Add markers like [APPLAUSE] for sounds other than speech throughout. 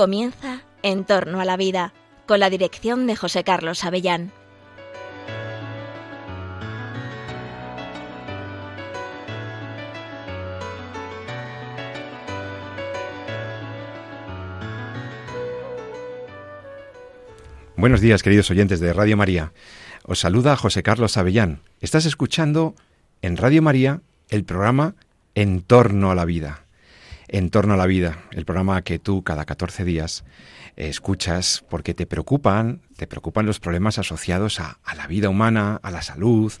Comienza En torno a la vida, con la dirección de José Carlos Avellán. Buenos días, queridos oyentes de Radio María. Os saluda José Carlos Avellán. Estás escuchando en Radio María el programa En torno a la vida. En torno a la vida, el programa que tú cada 14 días escuchas porque te preocupan, te preocupan los problemas asociados a, a, la vida humana, a la salud,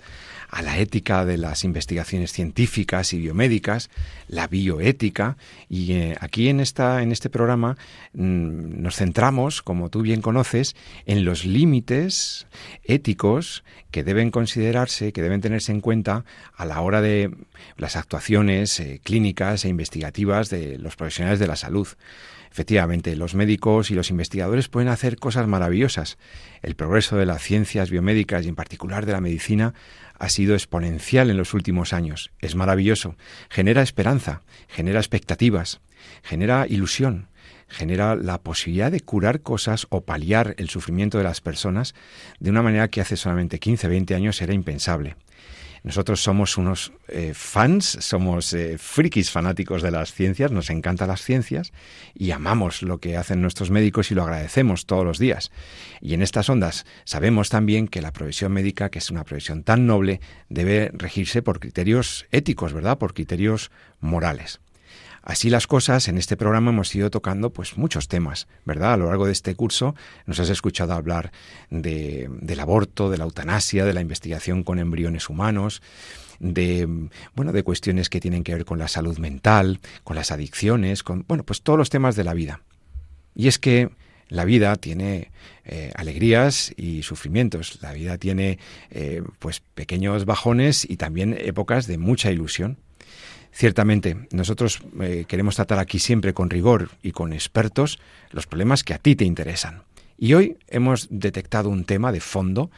a la ética de las investigaciones científicas y biomédicas, la bioética, y eh, aquí en, esta, en este programa mm, nos centramos, como tú bien conoces, en los límites éticos que deben considerarse, que deben tenerse en cuenta a la hora de las actuaciones eh, clínicas e investigativas de los profesionales de la salud. Efectivamente, los médicos y los investigadores pueden hacer cosas maravillosas. El progreso de las ciencias biomédicas y en particular de la medicina ha sido exponencial en los últimos años. Es maravilloso. Genera esperanza, genera expectativas, genera ilusión, genera la posibilidad de curar cosas o paliar el sufrimiento de las personas de una manera que hace solamente 15, 20 años era impensable. Nosotros somos unos eh, fans, somos eh, frikis fanáticos de las ciencias, nos encantan las ciencias y amamos lo que hacen nuestros médicos y lo agradecemos todos los días. Y en estas ondas sabemos también que la profesión médica, que es una profesión tan noble, debe regirse por criterios éticos, ¿verdad? Por criterios morales. Así las cosas, en este programa hemos ido tocando pues muchos temas, ¿verdad? A lo largo de este curso nos has escuchado hablar de, del aborto, de la eutanasia, de la investigación con embriones humanos, de bueno, de cuestiones que tienen que ver con la salud mental, con las adicciones, con bueno, pues todos los temas de la vida. Y es que la vida tiene eh, alegrías y sufrimientos. La vida tiene eh, pues pequeños bajones y también épocas de mucha ilusión. Ciertamente, nosotros eh, queremos tratar aquí siempre con rigor y con expertos los problemas que a ti te interesan. Y hoy hemos detectado un tema de fondo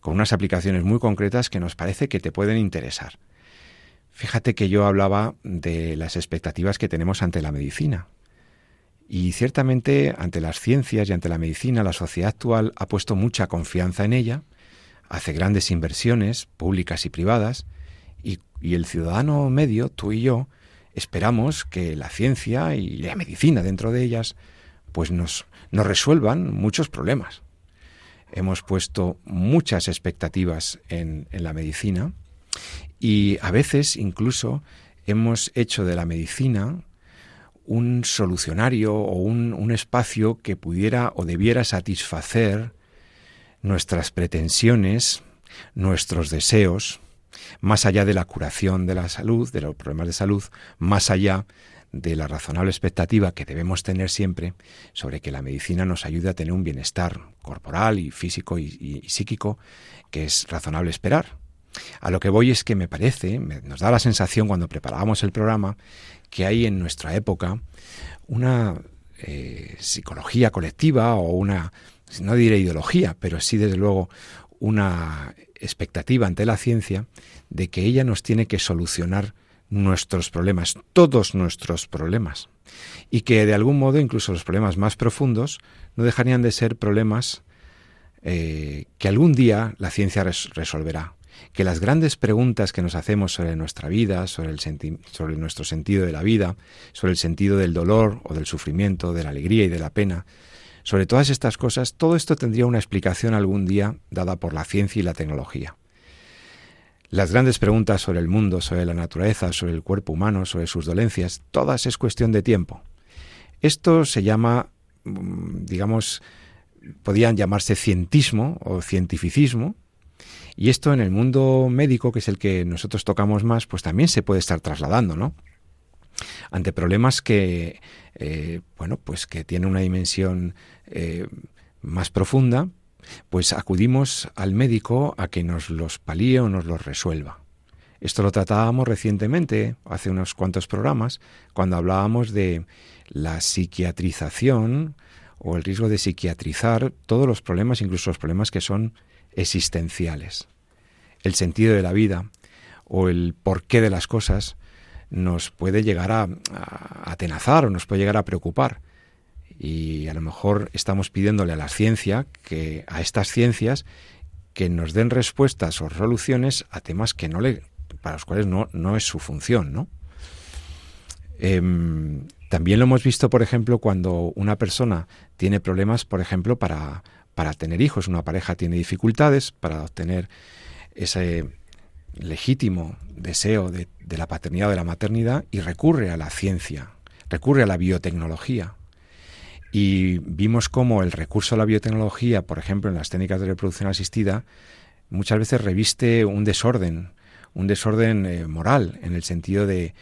con unas aplicaciones muy concretas que nos parece que te pueden interesar. Fíjate que yo hablaba de las expectativas que tenemos ante la medicina. Y ciertamente ante las ciencias y ante la medicina la sociedad actual ha puesto mucha confianza en ella, hace grandes inversiones públicas y privadas, y el ciudadano medio, tú y yo, esperamos que la ciencia y la medicina dentro de ellas, pues nos, nos resuelvan muchos problemas. Hemos puesto muchas expectativas en, en la medicina y a veces incluso hemos hecho de la medicina un solucionario o un, un, espacio que pudiera o debiera satisfacer nuestras pretensiones, nuestros deseos, más allá de la curación de la salud, de los problemas de salud, más allá de la razonable expectativa que debemos tener siempre sobre que la medicina nos ayude a tener un bienestar corporal y físico y, psíquico que es razonable esperar. A lo que voy es que me parece, me, nos da la sensación cuando preparábamos el programa, que hay en nuestra época una eh, psicología colectiva o una, no diré ideología, pero sí desde luego una expectativa ante la ciencia de que ella nos tiene que solucionar nuestros problemas, todos nuestros problemas, y que de algún modo incluso los problemas más profundos no dejarían de ser problemas eh, que algún día la ciencia res resolverá, que las grandes preguntas que nos hacemos sobre nuestra vida, sobre, el sobre nuestro sentido de la vida, sobre el sentido del dolor o del sufrimiento, de la alegría y de la pena, sobre todas estas cosas, todo esto tendría una explicación algún día dada por la ciencia y la tecnología. Las grandes preguntas sobre el mundo, sobre la naturaleza, sobre el cuerpo humano, sobre sus dolencias, todas es cuestión de tiempo. Esto se llama, mm, digamos, podían llamarse cientismo o cientificismo, y esto en el mundo médico, que es el que nosotros tocamos más, pues también se puede estar trasladando, ¿no? Ante problemas que, eh, bueno, pues que tienen una dimensión eh, más profunda, pues acudimos al médico a que nos los palíe o nos los resuelva. Esto lo tratábamos recientemente, hace unos cuantos programas, cuando hablábamos de la psiquiatrización o el riesgo de psiquiatrizar todos los problemas, incluso los problemas que son existenciales. El sentido de la vida o el porqué de las cosas nos puede llegar a, atenazar o nos puede llegar a preocupar. Y a lo mejor estamos pidiéndole a la ciencia, que a estas ciencias, que nos den respuestas o soluciones a temas que no le, para los cuales no, no es su función, ¿no? Em, también lo hemos visto, por ejemplo, cuando una persona tiene problemas, por ejemplo, para, para tener hijos. Una pareja tiene dificultades para obtener ese legítimo deseo de, la paternidad o de la maternidad y recurre a la ciencia, recurre a la biotecnología. Y vimos cómo el recurso a la biotecnología, por ejemplo, en las técnicas de reproducción asistida, muchas veces reviste un desorden, un desorden eh, moral, en el sentido de,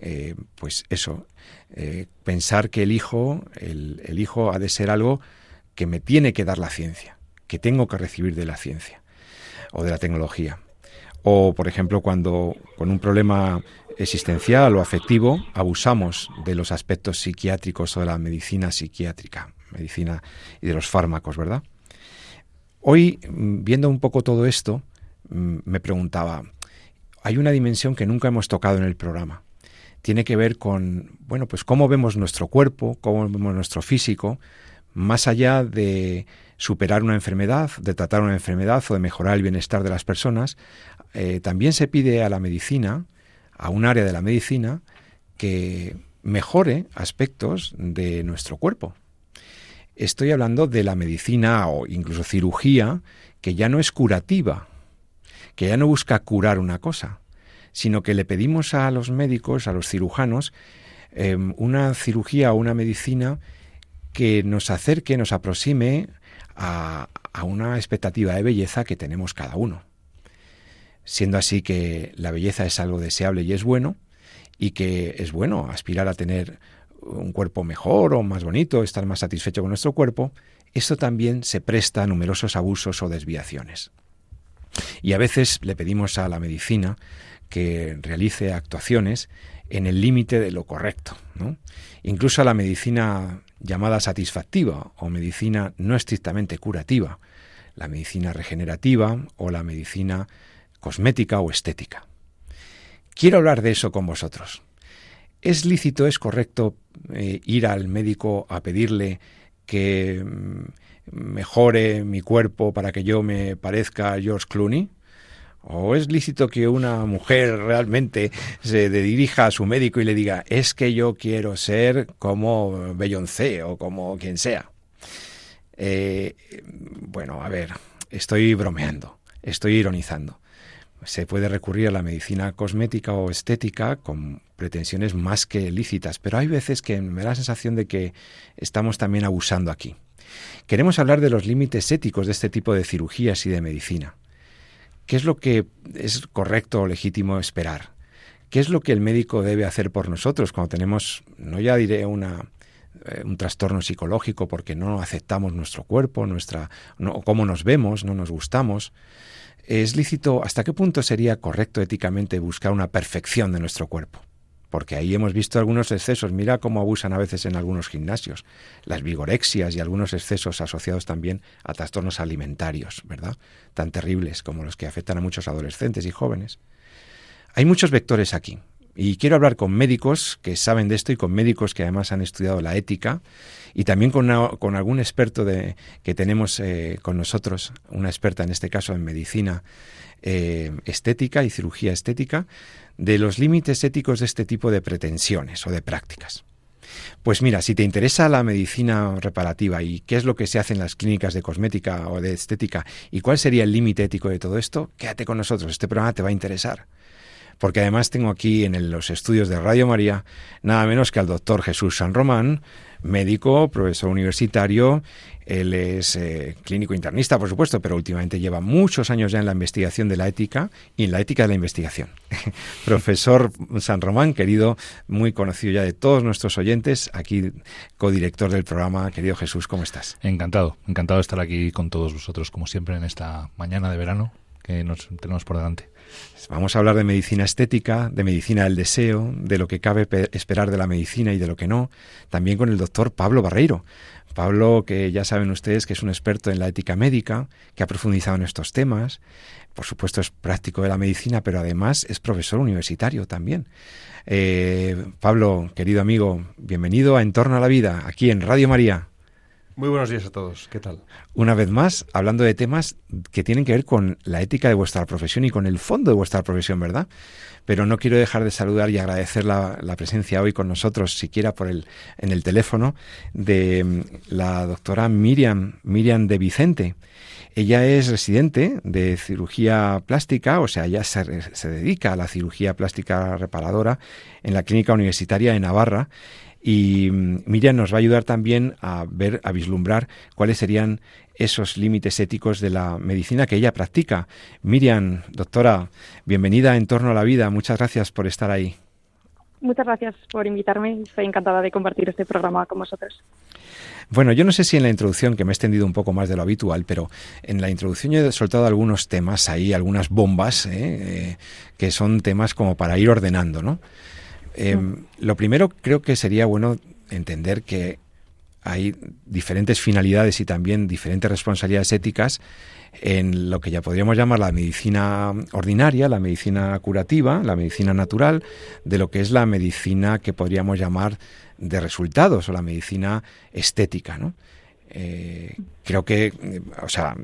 eh, pues eso, eh, pensar que el hijo, el, el hijo ha de ser algo que me tiene que dar la ciencia, que tengo que recibir de la ciencia o de la tecnología. O, por ejemplo, cuando con un problema existencial o afectivo abusamos de los aspectos psiquiátricos o de la medicina psiquiátrica, medicina y de los fármacos, ¿verdad? Hoy, mm, viendo un poco todo esto, mm, me preguntaba, hay una dimensión que nunca hemos tocado en el programa. Tiene que ver con, bueno, pues cómo vemos nuestro cuerpo, cómo vemos nuestro físico, más allá de superar una enfermedad, de tratar una enfermedad o de mejorar el bienestar de las personas, eh, también se pide a la medicina, a un área de la medicina, que mejore aspectos de nuestro cuerpo. Estoy hablando de la medicina o incluso cirugía que ya no es curativa, que ya no busca curar una cosa, sino que le pedimos a los médicos, a los cirujanos, em, una cirugía o una medicina que nos acerque, nos aproxime a, una expectativa de belleza que tenemos cada uno. Siendo así que la belleza es algo deseable y es bueno, y que es bueno aspirar a tener un cuerpo mejor o más bonito, estar más satisfecho con nuestro cuerpo, esto también se presta a numerosos abusos o desviaciones. Y a veces le pedimos a la medicina que realice actuaciones en el límite de lo correcto. Incluso a la medicina llamada satisfactiva o medicina no estrictamente curativa, la medicina regenerativa o la medicina cosmética o estética. Quiero hablar de eso con vosotros. ¿Es lícito, es correcto eh, ir al médico a pedirle que mm, mejore mi cuerpo para que yo me parezca a George Clooney? ¿O es lícito que una mujer realmente se dirija a su médico y le diga, es que yo quiero ser como Beyoncé o como quien sea? Eh, bueno, a ver, estoy bromeando, estoy ironizando. Se puede recurrir a la medicina cosmética o estética con pretensiones más que lícitas, pero hay veces que me da la sensación de que estamos también abusando aquí. Queremos hablar de los límites éticos de este tipo de cirugías y de medicina. ¿Qué es lo que es correcto o legítimo esperar? ¿Qué es lo que el médico debe hacer por nosotros cuando tenemos, no ya diré una, eh, un trastorno psicológico porque no aceptamos nuestro cuerpo, nuestra, cómo nos vemos, no nos gustamos? ¿Es lícito, hasta qué punto sería correcto éticamente buscar una perfección de nuestro cuerpo? porque ahí hemos visto algunos excesos. Mira cómo abusan a veces en algunos gimnasios, las vigorexias y algunos excesos asociados también a trastornos alimentarios, ¿verdad? Tan terribles como los que afectan a muchos adolescentes y jóvenes. Hay muchos vectores aquí. Y quiero hablar con médicos que saben de esto y con médicos que además han estudiado la ética y también con, con algún experto de, que tenemos eh, con nosotros, una experta en este caso en medicina eh, estética y cirugía estética, de los límites éticos de este tipo de pretensiones o de prácticas. Pues mira, si te interesa la medicina reparativa y qué es lo que se hace en las clínicas de cosmética o de estética y cuál sería el límite ético de todo esto, quédate con nosotros, este programa te va a interesar. Porque además tengo aquí en los estudios de Radio María nada menos que al doctor Jesús San Román, médico, profesor universitario, él es eh, clínico internista, por supuesto, pero últimamente lleva muchos años ya en la investigación de la ética y en la ética de la investigación. [LAUGHS] profesor San Román, querido, muy conocido ya de todos nuestros oyentes, aquí codirector del programa. Querido Jesús, ¿cómo estás? Encantado, encantado de estar aquí con todos vosotros, como siempre, en esta mañana de verano que nos tenemos por delante. Vamos a hablar de medicina estética, de medicina del deseo, de lo que cabe esperar de la medicina y de lo que no, también con el doctor Pablo Barreiro. Pablo, que ya saben ustedes que es un experto en la ética médica, que ha profundizado en estos temas, por supuesto es práctico de la medicina, pero además es profesor universitario también. Eh, Pablo, querido amigo, bienvenido a Entorno a la Vida, aquí en Radio María. Muy buenos días a todos. ¿Qué tal? Una vez más, hablando de temas que tienen que ver con la ética de vuestra profesión y con el fondo de vuestra profesión, ¿verdad? Pero no quiero dejar de saludar y agradecer la, presencia hoy con nosotros, siquiera por el, en el teléfono, de mm, la doctora Miriam, Miriam de Vicente. Ella es residente de cirugía plástica, o sea, ella se, se dedica a la cirugía plástica reparadora en la Clínica Universitaria de Navarra y mm, Miriam nos va a ayudar también a ver, a vislumbrar cuáles serían esos límites éticos de la medicina que ella practica. Miriam, doctora, bienvenida en torno a la vida. Muchas gracias por estar ahí. Muchas gracias por invitarme. Estoy encantada de compartir este programa con vosotros. Bueno, yo no sé si en la introducción, que me he extendido un poco más de lo habitual, pero en la introducción yo he soltado algunos temas ahí, algunas bombas, ¿eh? Eh, que son temas como para ir ordenando, ¿no? Em, lo primero creo que sería bueno entender que hay diferentes finalidades y también diferentes responsabilidades éticas en lo que ya podríamos llamar la medicina ordinaria, la medicina curativa, la medicina natural, de lo que es la medicina que podríamos llamar de resultados o la medicina estética, ¿no? Eh, creo que, o sea,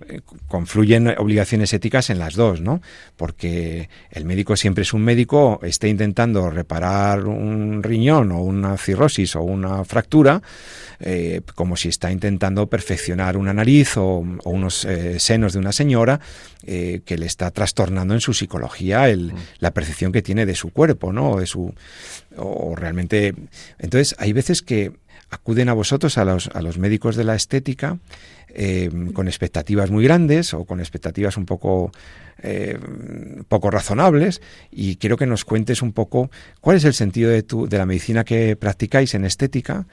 confluyen obligaciones éticas en las dos, ¿no? Porque el médico siempre es un médico, esté intentando reparar un riñón o una cirrosis o una fractura, eh, como si está intentando perfeccionar una nariz o, unos eh, senos de una señora que le está trastornando en su psicología el, mm. la percepción que tiene de su cuerpo, ¿no? O de su, o realmente, entonces hay veces que acuden a vosotros, a los, a los médicos de la estética, eh, con expectativas muy grandes o con expectativas un poco, eh, poco razonables y quiero que nos cuentes un poco cuál es el sentido de, tu, de la medicina que practicáis en estética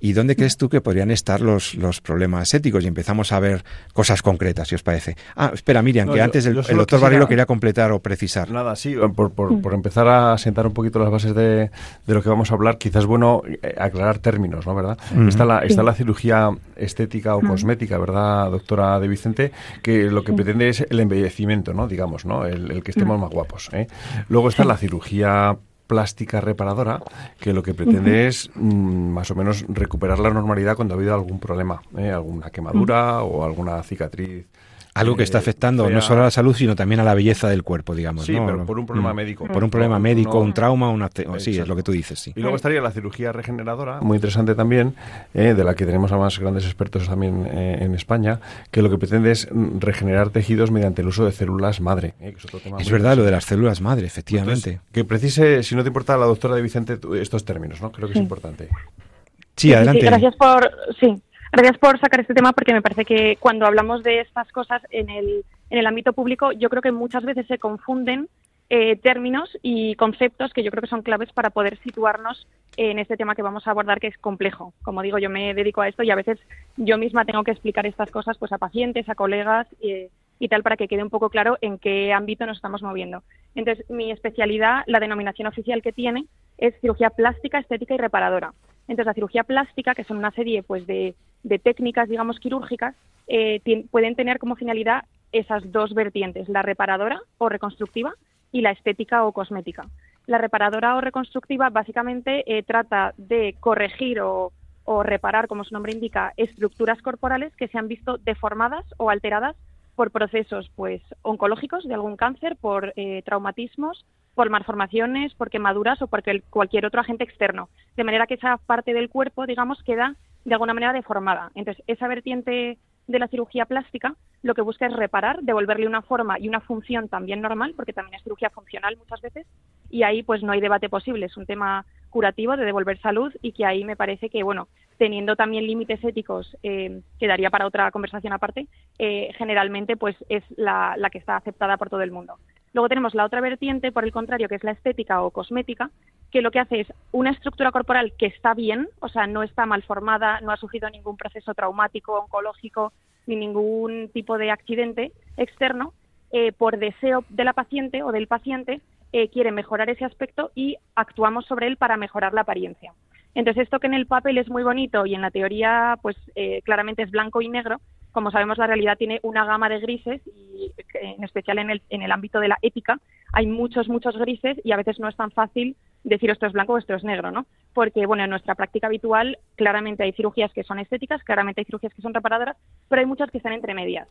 ¿Y dónde crees tú que podrían estar los, los problemas éticos? Y empezamos a ver cosas concretas, si os parece. Ah, espera, Miriam, que antes el, doctor Barrero quería completar o precisar. Nada, sí, por, por, por, empezar a sentar un poquito las bases de, de, lo que vamos a hablar, quizás es bueno eh, aclarar términos, ¿no? ¿Verdad? está, la, está la cirugía estética o cosmética, ¿verdad, doctora de Vicente? Que lo que pretende es el embellecimiento, ¿no? Digamos, ¿no? El, el que estemos más guapos. ¿eh? Luego está la cirugía plástica reparadora que lo que pretende es mm, más o menos recuperar la normalidad cuando ha habido algún problema, ¿eh? alguna quemadura o alguna cicatriz algo que está eh, afectando no solo a la salud, sino también a la belleza del cuerpo, digamos. Sí, pero por un problema mm. médico. Por un problema médico, un trauma, una... Sí, es lo que tú dices, sí. Y luego estaría la cirugía regeneradora, muy interesante también, eh, de la que tenemos a más grandes expertos también eh, en España, que lo que pretende es mm, regenerar tejidos mediante el uso de células madre. es, verdad, lo de las células madre, efectivamente. que precise, si no te importa, la doctora de Vicente, estos términos, ¿no? Creo que es importante. Sí, adelante. gracias por... Sí, Gracias por sacar este tema porque me parece que cuando hablamos de estas cosas en el, en el ámbito público, yo creo que muchas veces se confunden eh, términos y conceptos que yo creo que son claves para poder situarnos en este tema que vamos a abordar, que es complejo. Como digo, yo me dedico a esto y a veces yo misma tengo que explicar estas cosas pues a pacientes, a colegas y tal para que quede un poco claro en qué ámbito nos estamos moviendo. Entonces, mi especialidad, la denominación oficial que tiene, es cirugía plástica, estética y reparadora. Entonces, la cirugía plástica, que son una serie pues de de técnicas, digamos, quirúrgicas, eh, pueden tener como finalidad esas dos vertientes, la reparadora o reconstructiva y la estética o cosmética. La reparadora o reconstructiva básicamente eh, trata de corregir o, reparar, como su nombre indica, estructuras corporales que se han visto deformadas o alteradas por procesos pues oncológicos de algún cáncer, por eh, traumatismos, por malformaciones, por quemaduras o por cualquier otro agente externo. De manera que esa parte del cuerpo, digamos, queda de alguna manera deformada. Entonces, esa vertiente de la cirugía plástica lo que busca es reparar, devolverle una forma y una función también normal, porque también es cirugía funcional muchas veces, y ahí pues no hay debate posible, es un tema curativo de devolver salud y que ahí me parece que, bueno, teniendo también límites éticos, eh, que daría para otra conversación aparte, eh, generalmente pues es la que está aceptada por todo el mundo. Luego tenemos la otra vertiente, por el contrario, que es la estética o cosmética, que lo que hace es una estructura corporal que está bien, o sea, no está mal formada, no ha sufrido ningún proceso traumático, oncológico, ni ningún tipo de accidente externo, eh, por deseo de la paciente o del paciente, eh, quiere mejorar ese aspecto y actuamos sobre él para mejorar la apariencia. Entonces, esto que en el papel es muy bonito y en la teoría, pues eh, claramente es blanco y negro, como sabemos, la realidad tiene una gama de grises y en especial en el, en el ámbito de la ética hay muchos, muchos grises y a veces no es tan fácil decir esto es blanco o esto es negro, ¿no? Porque, bueno, en nuestra práctica habitual claramente hay cirugías que son estéticas, claramente hay cirugías que son reparadoras, pero hay muchas que están entre medias.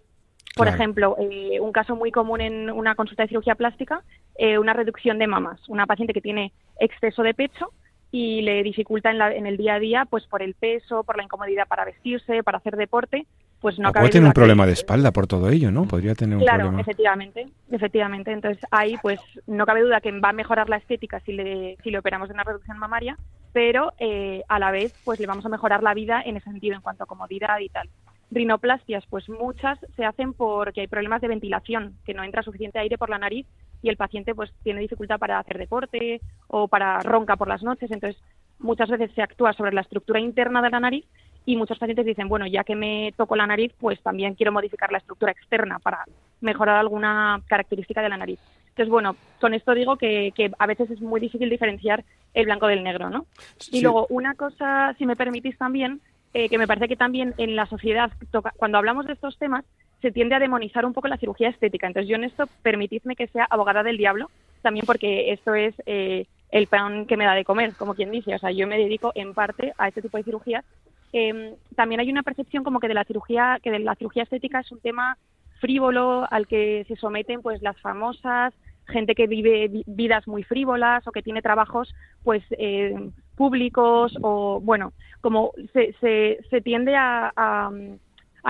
Por ejemplo, eh, un caso muy común en una consulta de cirugía plástica, eh, una reducción de mamas. Una paciente que tiene exceso de pecho y le dificulta en, la, en el día a día, pues por el peso, por la incomodidad para vestirse, para hacer deporte, pues no puede tener un problema de espalda por todo ello, ¿no? Podría tener un claro, problema. efectivamente, efectivamente. Entonces ahí, pues no cabe duda que va a mejorar la estética si le, si le operamos de una reducción mamaria, pero eh, a la vez, pues le vamos a mejorar la vida en ese sentido, en cuanto a comodidad y tal. Rinoplastias, pues muchas se hacen porque hay problemas de ventilación, que no entra suficiente aire por la nariz y el paciente pues tiene dificultad para hacer deporte o para ronca por las noches. Entonces, muchas veces se actúa sobre la estructura interna de la nariz y muchos pacientes dicen, bueno, ya que me toco la nariz, pues también quiero modificar la estructura externa para mejorar alguna característica de la nariz. Entonces, bueno, con esto digo que, a veces es muy difícil diferenciar el blanco del negro, ¿no? Y luego, una cosa, si me permitís también, eh, que me parece que también en la sociedad, cuando hablamos de estos temas, se tiende a demonizar un poco la cirugía estética. Entonces, yo en esto, permitidme que sea abogada del diablo, también porque esto es eh, el pan que me da de comer, como quien dice. O sea, yo me dedico en parte a este tipo de cirugías eh, también hay una percepción como que de la cirugía, que de la cirugía estética es un tema frívolo al que se someten pues las famosas, gente que vive vidas muy frívolas o que tiene trabajos pues eh, públicos o bueno, como se, se, se tiende a, a,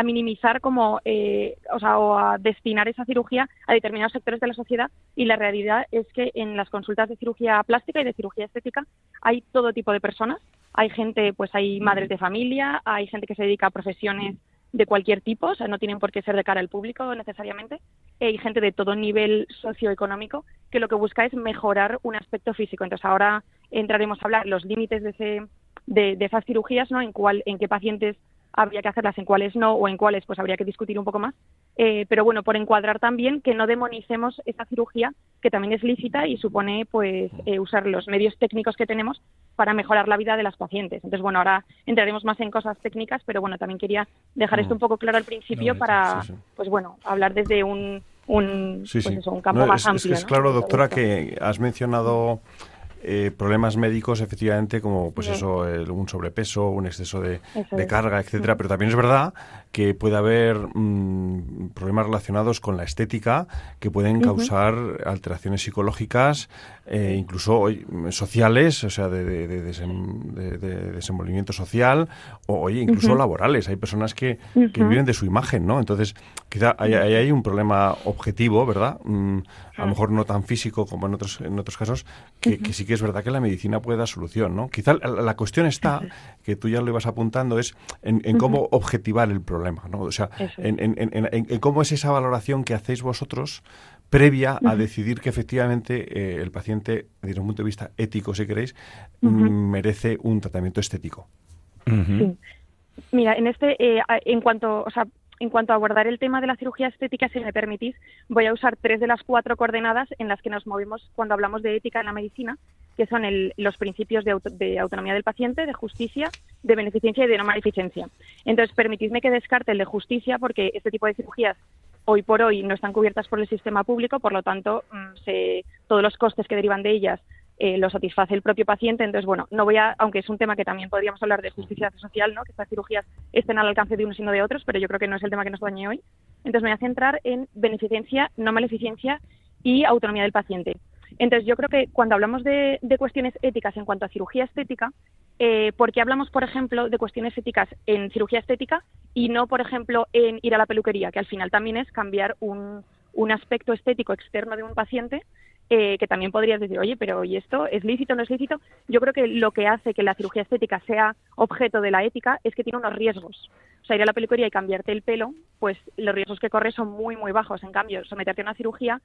minimizar como eh, o sea o a destinar esa cirugía a determinados sectores de la sociedad y la realidad es que en las consultas de cirugía plástica y de cirugía estética hay todo tipo de personas hay gente, pues hay madres de familia, hay gente que se dedica a profesiones de cualquier tipo, o sea, no tienen por qué ser de cara al público necesariamente. Hay gente de todo nivel socioeconómico que lo que busca es mejorar un aspecto físico. Entonces, ahora entraremos a hablar los límites de, ese, de, de esas cirugías, ¿no? En, cuál, en qué pacientes habría que hacerlas, en cuáles no, o en cuáles pues habría que discutir un poco más. Eh, pero bueno, por encuadrar también que no demonicemos esa cirugía, que también es lícita y supone pues eh, usar los medios técnicos que tenemos para mejorar la vida de las pacientes. Entonces, bueno, ahora entraremos más en cosas técnicas, pero bueno, también quería dejar esto un poco claro al principio para, pues bueno, hablar desde un, un, pues un campo más amplio. Es, claro, doctora, que has mencionado eh, problemas médicos, efectivamente, como pues eso, un sobrepeso, un exceso de, carga, etcétera. Pero también es verdad que puede haber mm, problemas relacionados con la estética que pueden causar alteraciones psicológicas, eh, incluso sociales, o sea, de, desenvolvimiento social, o oye, incluso laborales. Hay personas que, viven de su imagen, ¿no? Entonces, quizá ahí hay, un problema objetivo, ¿verdad? Mm, a lo mejor no tan físico como en otros, en otros casos, que, que sí que es verdad que la medicina puede dar solución, ¿no? Quizá la, cuestión está, que tú ya lo ibas apuntando, es en, cómo objetivar el problema, ¿no? O sea, en, cómo es esa valoración que hacéis vosotros previa a decidir que efectivamente eh, el paciente, desde un punto de vista ético, si queréis, merece un tratamiento estético. Mira, en este, eh, en cuanto, o sea, en cuanto a abordar el tema de la cirugía estética, si me permitís, voy a usar tres de las cuatro coordenadas en las que nos movemos cuando hablamos de ética en la medicina, que son los principios de, autonomía del paciente, de justicia, de beneficencia y de no maleficencia. Entonces, permitidme que descarte el de justicia porque este tipo de cirugías hoy por hoy no están cubiertas por el sistema público, por lo tanto, mm, todos los costes que derivan de ellas eh, lo satisface el propio paciente. Entonces, bueno, no voy a, aunque es un tema que también podríamos hablar de justicia social, ¿no? que estas cirugías estén al alcance de unos y no de otros, pero yo creo que no es el tema que nos dañe hoy. Entonces, me voy a centrar en beneficencia, no maleficencia y autonomía del paciente. Entonces, yo creo que cuando hablamos de, cuestiones éticas en cuanto a cirugía estética, eh, ¿por qué hablamos, por ejemplo, de cuestiones éticas en cirugía estética y no, por ejemplo, en ir a la peluquería, que al final también es cambiar un, un aspecto estético externo de un paciente eh, que también podrías decir, oye, pero ¿y esto es lícito o no es lícito? Yo creo que lo que hace que la cirugía estética sea objeto de la ética es que tiene unos riesgos. O sea, ir a la peluquería y cambiarte el pelo, pues los riesgos que corres son muy, muy bajos. En cambio, someterte a una cirugía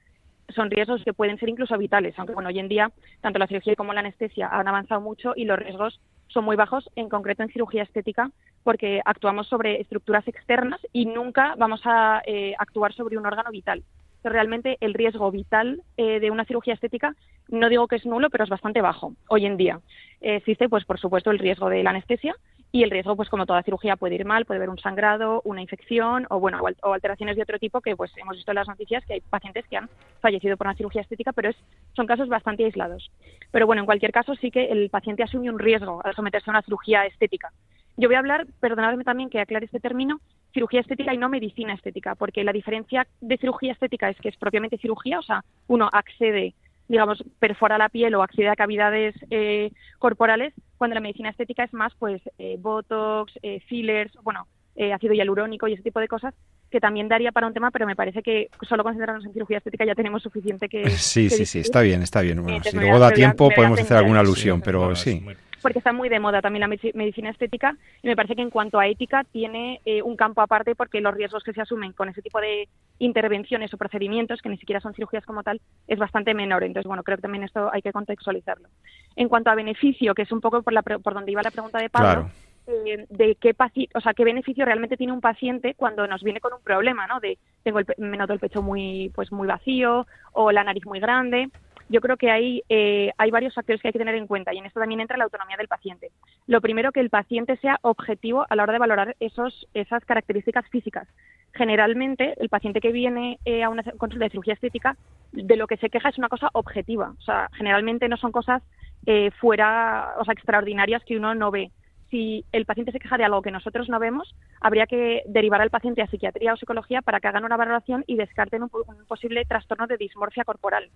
son riesgos que pueden ser incluso vitales, aunque bueno, hoy en día tanto la cirugía como la anestesia han avanzado mucho y los riesgos son muy bajos, en concreto en cirugía estética, porque actuamos sobre estructuras externas y nunca vamos a eh, actuar sobre un órgano vital. Realmente el riesgo vital eh, de una cirugía estética, no digo que es nulo, pero es bastante bajo hoy en día. existe, pues, por supuesto, el riesgo de la anestesia y el riesgo, pues, como toda cirugía, puede ir mal, puede haber un sangrado, una infección o, bueno, o alteraciones de otro tipo que, pues, hemos visto en las noticias que hay pacientes que han fallecido por una cirugía estética, pero es, son casos bastante aislados. Pero bueno, en cualquier caso, sí que el paciente asume un riesgo al someterse a una cirugía estética. Yo voy a hablar, perdonadme también que aclare este término, cirugía estética y no medicina estética, porque la diferencia de cirugía estética es que es propiamente cirugía, o sea, uno accede, digamos, perfora la piel o accede a cavidades eh, corporales, cuando la medicina estética es más, pues, eh, botox, eh, fillers, bueno, ácido hialurónico y ese tipo de cosas, que también daría para un tema, pero me parece que solo concentrarnos en cirugía estética ya tenemos suficiente que. Sí, sí, sí, está bien, está bien. si luego da tiempo, podemos hacer alguna alusión, pero sí porque está muy de moda también la medicina estética y me parece que en cuanto a ética tiene eh, un campo aparte porque los riesgos que se asumen con ese tipo de intervenciones o procedimientos, que ni siquiera son cirugías como tal, es bastante menor. Entonces, bueno, creo que también esto hay que contextualizarlo. En cuanto a beneficio, que es un poco por, la, por donde iba la pregunta de Pablo, eh, de qué o sea, qué beneficio realmente tiene un paciente cuando nos viene con un problema, ¿no? De tengo el, me noto el pecho muy, pues muy vacío o la nariz muy grande yo creo que hay, eh, hay varios factores que hay que tener en cuenta y en esto también entra la autonomía del paciente. Lo primero, que el paciente sea objetivo a la hora de valorar esos, esas características físicas. Generalmente, el paciente que viene eh, a una consulta de cirugía estética, de lo que se queja es una cosa objetiva. O sea, generalmente no son cosas eh, fuera, o sea, extraordinarias que uno no ve si el paciente se queja de algo que nosotros no vemos, habría que derivar al paciente a psiquiatría o psicología para que hagan una valoración y descarten un, posible trastorno de dismorfia corporal,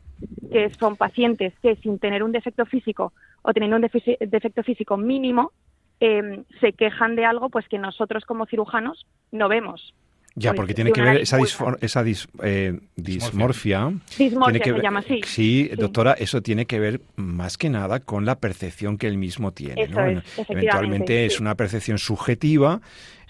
que son pacientes que sin tener un defecto físico o teniendo un defecto físico mínimo, em, se quejan de algo pues que nosotros como cirujanos no vemos. Ya, porque tiene que ver esa, esa eh, dismorfia. Dismorfia se llama, sí. sí. doctora, eso tiene que ver más que nada con la percepción que él mismo tiene. Eso es, Eventualmente es una percepción subjetiva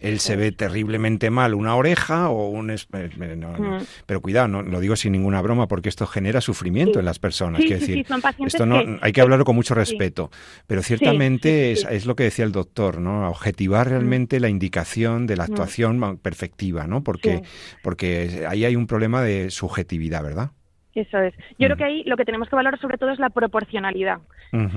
él se ve terriblemente mal una oreja o un... Eh, mm. Pero cuidado, no, lo digo sin ninguna broma porque esto genera sufrimiento en las personas. decir, esto no, hay que hablarlo con mucho respeto, pero ciertamente es, lo que decía el doctor, ¿no? Objetivar realmente la indicación de la actuación perfectiva, ¿no? Porque, porque ahí hay un problema de subjetividad, ¿verdad? Eso es. Yo creo que ahí lo que tenemos que valorar sobre todo es la proporcionalidad.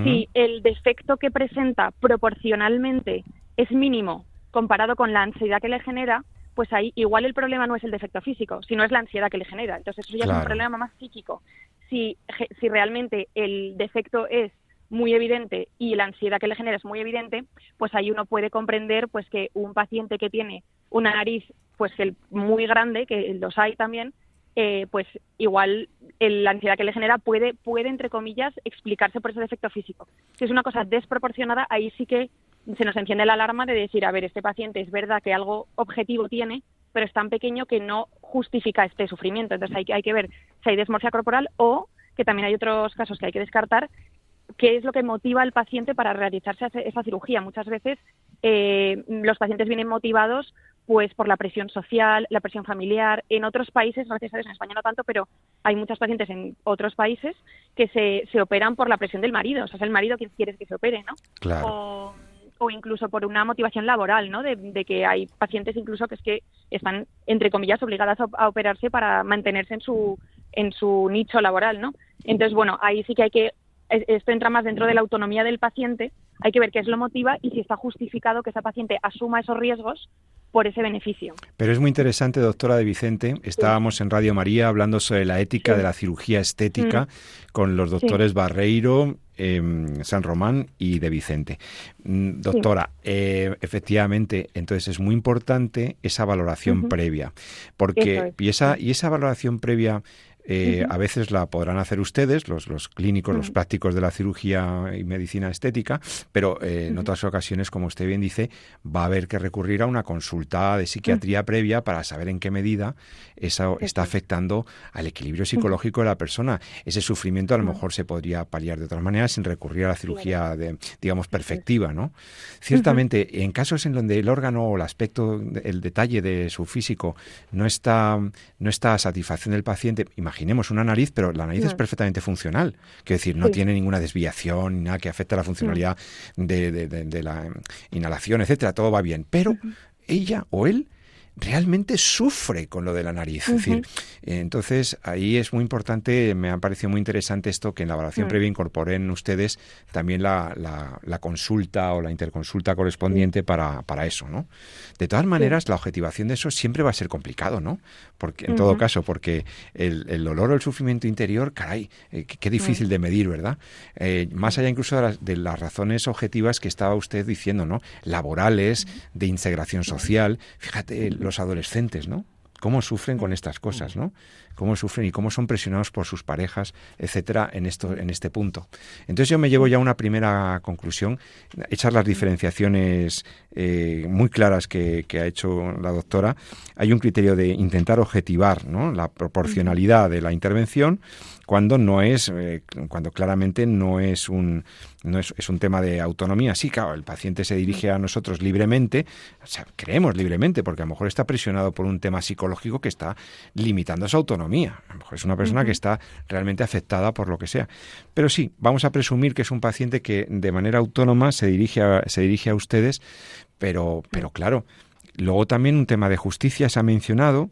Si el defecto que presenta proporcionalmente es mínimo comparado con la ansiedad que le genera, pues ahí igual el problema no es el defecto físico, sino es la ansiedad que le genera. Entonces eso ya es un problema más psíquico. Si, si realmente el defecto es muy evidente y la ansiedad que le genera es muy evidente, pues ahí uno puede comprender pues que un paciente que tiene una nariz pues el muy grande, que los hay también, eh, pues igual la ansiedad que le genera puede, puede, entre comillas, explicarse por ese defecto físico. Si es una cosa desproporcionada, ahí sí que se nos enciende la alarma de decir, a ver, este paciente es verdad que algo objetivo tiene, pero es tan pequeño que no justifica este sufrimiento. Entonces hay, hay que ver si hay desmorfia corporal o, que también hay otros casos que hay que descartar, qué es lo que motiva al paciente para realizarse esa cirugía. Muchas veces eh, los pacientes vienen motivados pues por la presión social, la presión familiar. En otros países, gracias a Dios, en España no tanto, pero hay muchos pacientes en otros países que se, se operan por la presión del marido. O sea, es el marido quien quiere que se opere, ¿no? Claro o incluso por una motivación laboral, ¿no? De, que hay pacientes incluso que es que están, entre comillas, obligadas a, operarse para mantenerse en su, en su nicho laboral, ¿no? Entonces, bueno, ahí sí que hay que, esto entra más dentro de la autonomía del paciente, hay que ver qué es lo motiva y si está justificado que esa paciente asuma esos riesgos por ese beneficio. Pero es muy interesante, doctora de Vicente. Estábamos en Radio María hablando sobre la ética de la cirugía estética mm. con los doctores Barreiro, em, San Román y de Vicente. Mm, doctora, eh, efectivamente, entonces es muy importante esa valoración previa, porque y esa y esa valoración previa eh, a veces la podrán hacer ustedes, los, los clínicos, los prácticos de la cirugía y medicina estética, pero eh, en otras ocasiones, como usted bien dice, va a haber que recurrir a una consulta de psiquiatría previa para saber en qué medida eso está afectando al equilibrio psicológico de la persona. Ese sufrimiento a lo mejor se podría paliar de otras maneras sin recurrir a la cirugía, de, digamos, perfectiva, ¿no? Ciertamente, en casos en donde el órgano o el aspecto, el detalle de su físico no está, no está a satisfacción del paciente, imaginemos una nariz, pero la nariz es perfectamente funcional. Quiero decir, no tiene ninguna desviación, ni nada que afecte a la funcionalidad de, la inhalación, etcétera. Todo va bien. Pero ella o él realmente sufre con lo de la nariz. Es decir, entonces ahí es muy importante, me ha parecido muy interesante esto que en la evaluación mm. previa incorporen ustedes también la, la, consulta o la interconsulta correspondiente para, para, eso, ¿no? De todas maneras, la objetivación de eso siempre va a ser complicado, ¿no? Porque, en todo caso, porque el, el, dolor o el sufrimiento interior, caray, eh, qué, difícil de medir, ¿verdad? Eh, más allá incluso de las, de las razones objetivas que estaba usted diciendo, ¿no? Laborales, de integración social. Fíjate, los adolescentes, ¿no? cómo sufren con estas cosas, ¿no? Cómo sufren y cómo son presionados por sus parejas, etcétera, en esto, en este punto. Entonces yo me llevo ya una primera conclusión, echar las diferenciaciones eh, muy claras que, ha hecho la doctora. Hay un criterio de intentar objetivar, ¿no? La proporcionalidad de la intervención cuando no es, eh, cuando claramente no es un, no es, es, un tema de autonomía. Sí, claro, el paciente se dirige a nosotros libremente, o sea, creemos libremente, porque a lo mejor está presionado por un tema psicológico que está limitando su autonomía. A lo mejor es una persona que está realmente afectada por lo que sea. Pero sí, vamos a presumir que es un paciente que de manera autónoma se dirige a, se dirige a ustedes, pero, pero claro, luego también un tema de justicia se ha mencionado.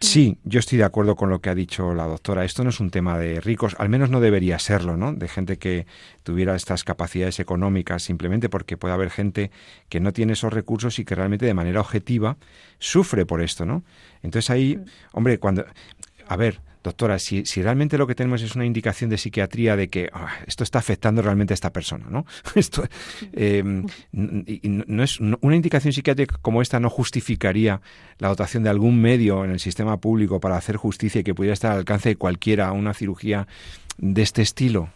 Sí, yo estoy de acuerdo con lo que ha dicho la doctora. Esto no es un tema de ricos, al menos no debería serlo, ¿no? De gente que tuviera estas capacidades económicas, simplemente porque puede haber gente que no tiene esos recursos y que realmente de manera objetiva sufre por esto, ¿no? Entonces ahí, hombre, cuando... A ver, doctora, si, si, realmente lo que tenemos es una indicación de psiquiatría de que ah, esto está afectando realmente a esta persona, ¿no? [LAUGHS] Esto, em, no es una indicación psiquiátrica como esta no justificaría la dotación de algún medio en el sistema público para hacer justicia y que pudiera estar al alcance de cualquiera una cirugía de este estilo.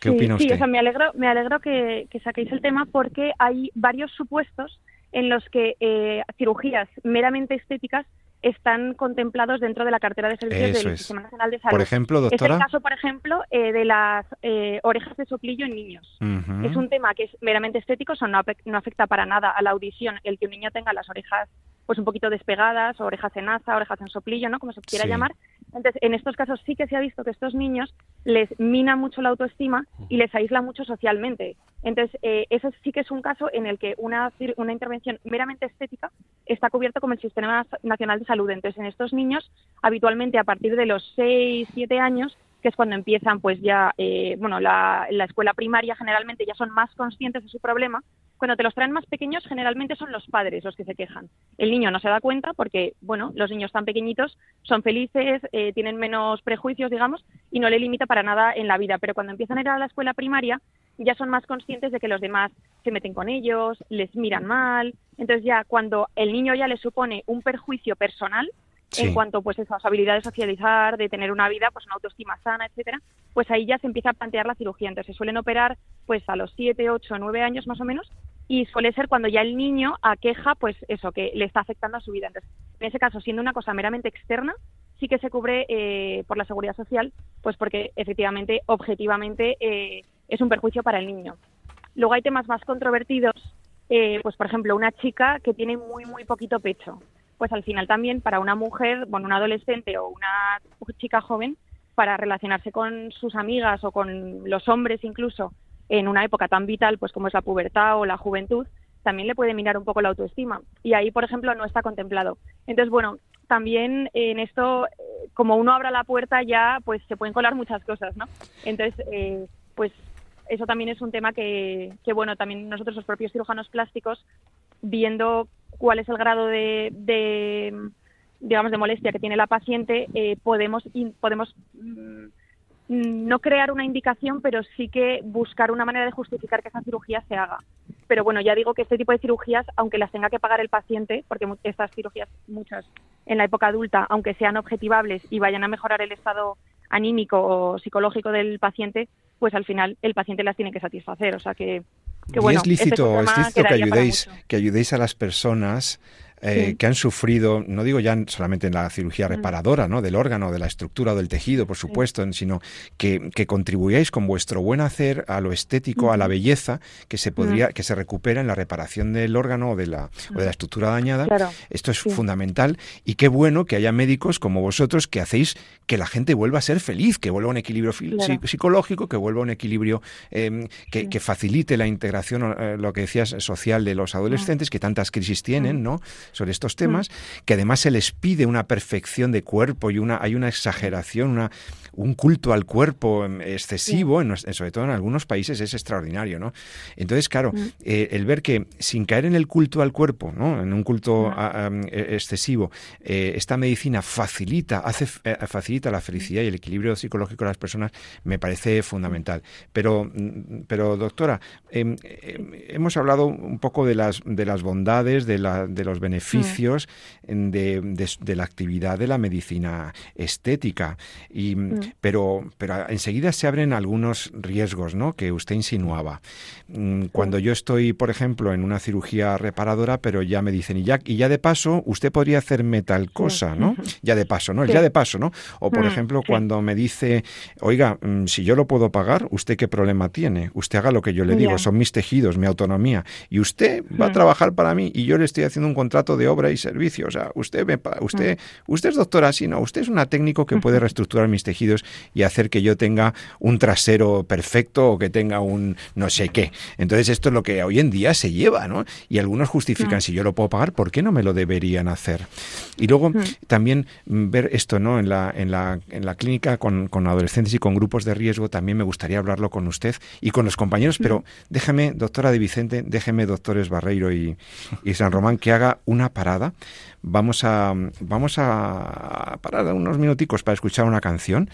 ¿Qué opina usted? Sí, o sea, me alegro, me alegro que, saquéis el tema porque hay varios supuestos en los que eh, cirugías meramente estéticas están contemplados dentro de la cartera de servicios del Sistema Nacional de Salud. Por ejemplo, doctora. Es el caso, por ejemplo, eh, de las eh, orejas de soplillo en niños. Es un tema que es meramente estético, o no, no afecta para nada a la audición el que un niño tenga las orejas pues un poquito despegadas, orejas en asa, orejas en soplillo, ¿no? Como se quiera llamar. Entonces, en estos casos sí que se ha visto que estos niños les mina mucho la autoestima y les aísla mucho socialmente. Entonces, eh, eso sí que es un caso en el que una, una intervención meramente estética está cubierto como el Sistema Nacional de Salud. Entonces, en estos niños, habitualmente a partir de los 6, 7 años, que es cuando empiezan pues ya, eh, bueno, la, la escuela primaria generalmente ya son más conscientes de su problema, cuando te los traen más pequeños, generalmente son los padres los que se quejan. El niño no se da cuenta porque, bueno, los niños tan pequeñitos son felices, eh, tienen menos prejuicios, digamos, y no le limita para nada en la vida. Pero cuando empiezan a ir a la escuela primaria, ya son más conscientes de que los demás se meten con ellos, les miran mal. Entonces ya cuando el niño ya le supone un perjuicio personal, en cuanto pues a su habilidad de socializar, de tener una vida, pues una autoestima sana, etcétera, pues ahí ya se empieza a plantear la cirugía. Entonces se suelen operar pues a los 7, 8, 9 años más o menos y suele ser cuando ya el niño aqueja pues eso que le está afectando a su vida. Entonces, en ese caso, siendo una cosa meramente externa, sí que se cubre eh, por la seguridad social, pues porque efectivamente, objetivamente, eh, es un perjuicio para el niño. Luego hay temas más controvertidos, eh, pues por ejemplo, una chica que tiene muy, muy poquito pecho. Pues al final también para una mujer, bueno, una adolescente o una chica joven, para relacionarse con sus amigas o con los hombres incluso, en una época tan vital pues como es la pubertad o la juventud, también le puede minar un poco la autoestima. Y ahí, por ejemplo, no está contemplado. Entonces, bueno, también en esto, eh, como uno abra la puerta ya, pues se pueden colar muchas cosas, ¿no? Entonces, eh, pues eso también es un tema que, que, bueno, también nosotros los propios cirujanos plásticos, viendo cuál es el grado de, de digamos, de molestia que tiene la paciente, eh, podemos, podemos mm, no crear una indicación, pero sí que buscar una manera de justificar que esa cirugía se haga. Pero bueno, ya digo que este tipo de cirugías, aunque las tenga que pagar el paciente, porque estas cirugías, muchas en la época adulta, aunque sean objetivables y vayan a mejorar el estado anímico o psicológico del paciente, pues al final el paciente las tiene que satisfacer. O sea que, bueno, es lícito, es lícito que ayudéis, que ayudéis a las personas eh, que han sufrido, no digo ya solamente en la cirugía reparadora, ¿no? Del órgano, de la estructura o del tejido, por supuesto, sino que, que, contribuyáis con vuestro buen hacer a lo estético, a la belleza que se podría, que se recupera en la reparación del órgano o de la, o de la estructura dañada. Esto es fundamental y qué bueno que haya médicos como vosotros que hacéis que la gente vuelva a ser feliz, que vuelva a un equilibrio psicológico, que vuelva a un equilibrio em, que, facilite la integración, eh, lo que decías, social de los adolescentes, que tantas crisis tienen, ¿no? Sobre estos temas, que además se les pide una perfección de cuerpo y una, hay una exageración, una, un culto al cuerpo em, excesivo, en, sobre todo en algunos países, es extraordinario, ¿no? Entonces, claro, mm. eh, el ver que sin caer en el culto al cuerpo, ¿no? En un culto e, excesivo, eh, esta medicina facilita, hace, eh, facilita la felicidad y el equilibrio psicológico de las personas, me parece fundamental. Pero, mm, pero doctora, em, em, hemos hablado un poco de las, de las bondades, de, la, de los beneficios mm. de, de, la actividad de la medicina estética. Y, pero, pero enseguida se abren algunos riesgos ¿no? que usted insinuaba. Mm, cuando yo estoy, por ejemplo, en una cirugía reparadora, pero ya me dicen, y ya, y ya de paso, usted podría hacerme tal cosa, ¿no? Ya de paso, ¿no? ya de paso, ¿no? O, por mm, ejemplo, cuando me dice, oiga, mm, si yo lo puedo pagar, ¿usted qué problema tiene? Usted haga lo que yo le digo, son mis tejidos, mi autonomía. Y usted va a trabajar para mí y yo le estoy haciendo un contrato de obra y servicio. O sea, usted, me, usted, usted es doctora, sí, no, usted es una técnico que puede [LAUGHS] reestructurar mis tejidos y hacer que yo tenga un trasero perfecto o que tenga un no sé qué. Entonces esto es lo que hoy en día se lleva, ¿no? Y algunos justifican, si yo lo puedo pagar, ¿por qué no me lo deberían hacer? Y luego también ver esto, ¿no? En la, en la, en la clínica con, con adolescentes y con grupos de riesgo, también me gustaría hablarlo con usted y con los compañeros, pero déjeme, doctora de Vicente, déjeme, doctores Barreiro y, y San Román, que haga una parada vamos a, vamos a parar unos minuticos para escuchar una canción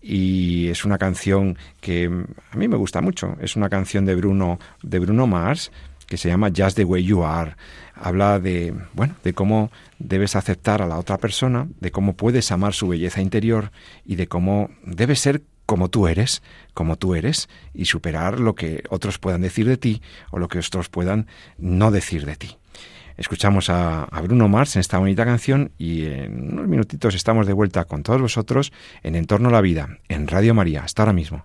y es una canción que a mí me gusta mucho. Es una canción de Bruno, de Bruno Mars que se llama Just the Way You Are. Habla de, bueno, de cómo debes aceptar a la otra persona, de cómo puedes amar su belleza interior y de cómo debes ser como tú eres, como tú eres, y superar lo que otros puedan decir de ti o lo que otros puedan no decir de ti. Escuchamos a, Bruno Mars en esta bonita canción y en unos minutitos estamos de vuelta con todos vosotros en Entorno a la Vida, en Radio María. Hasta ahora mismo.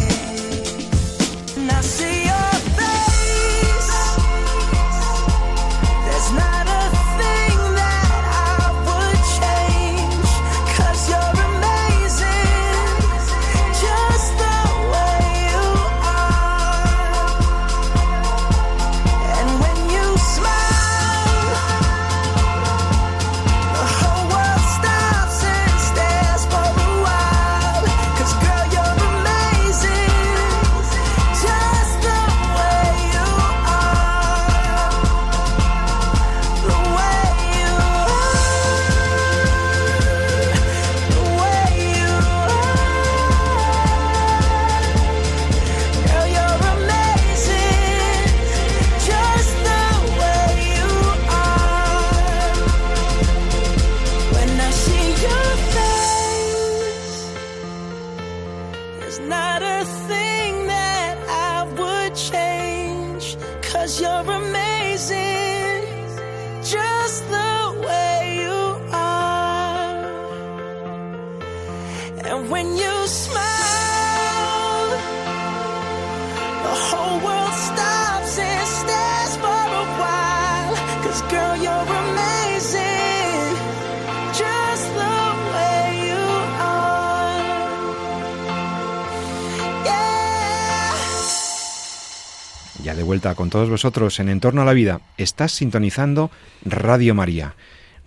Vuelta con todos vosotros en Entorno a la Vida. Estás sintonizando Radio María.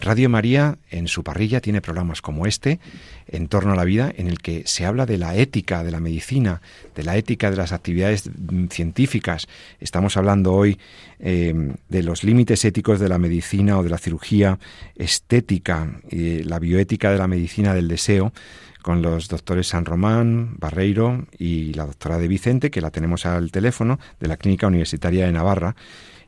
Radio María en su parrilla tiene programas como este, En torno a la vida, en el que se habla de la ética de la medicina, de la ética de las actividades científicas. Estamos hablando hoy eh, de los límites éticos de la medicina o de la cirugía estética, y la bioética de la medicina del deseo, con los doctores San Román, Barreiro y la doctora de Vicente, que la tenemos al teléfono, de la Clínica Universitaria de Navarra.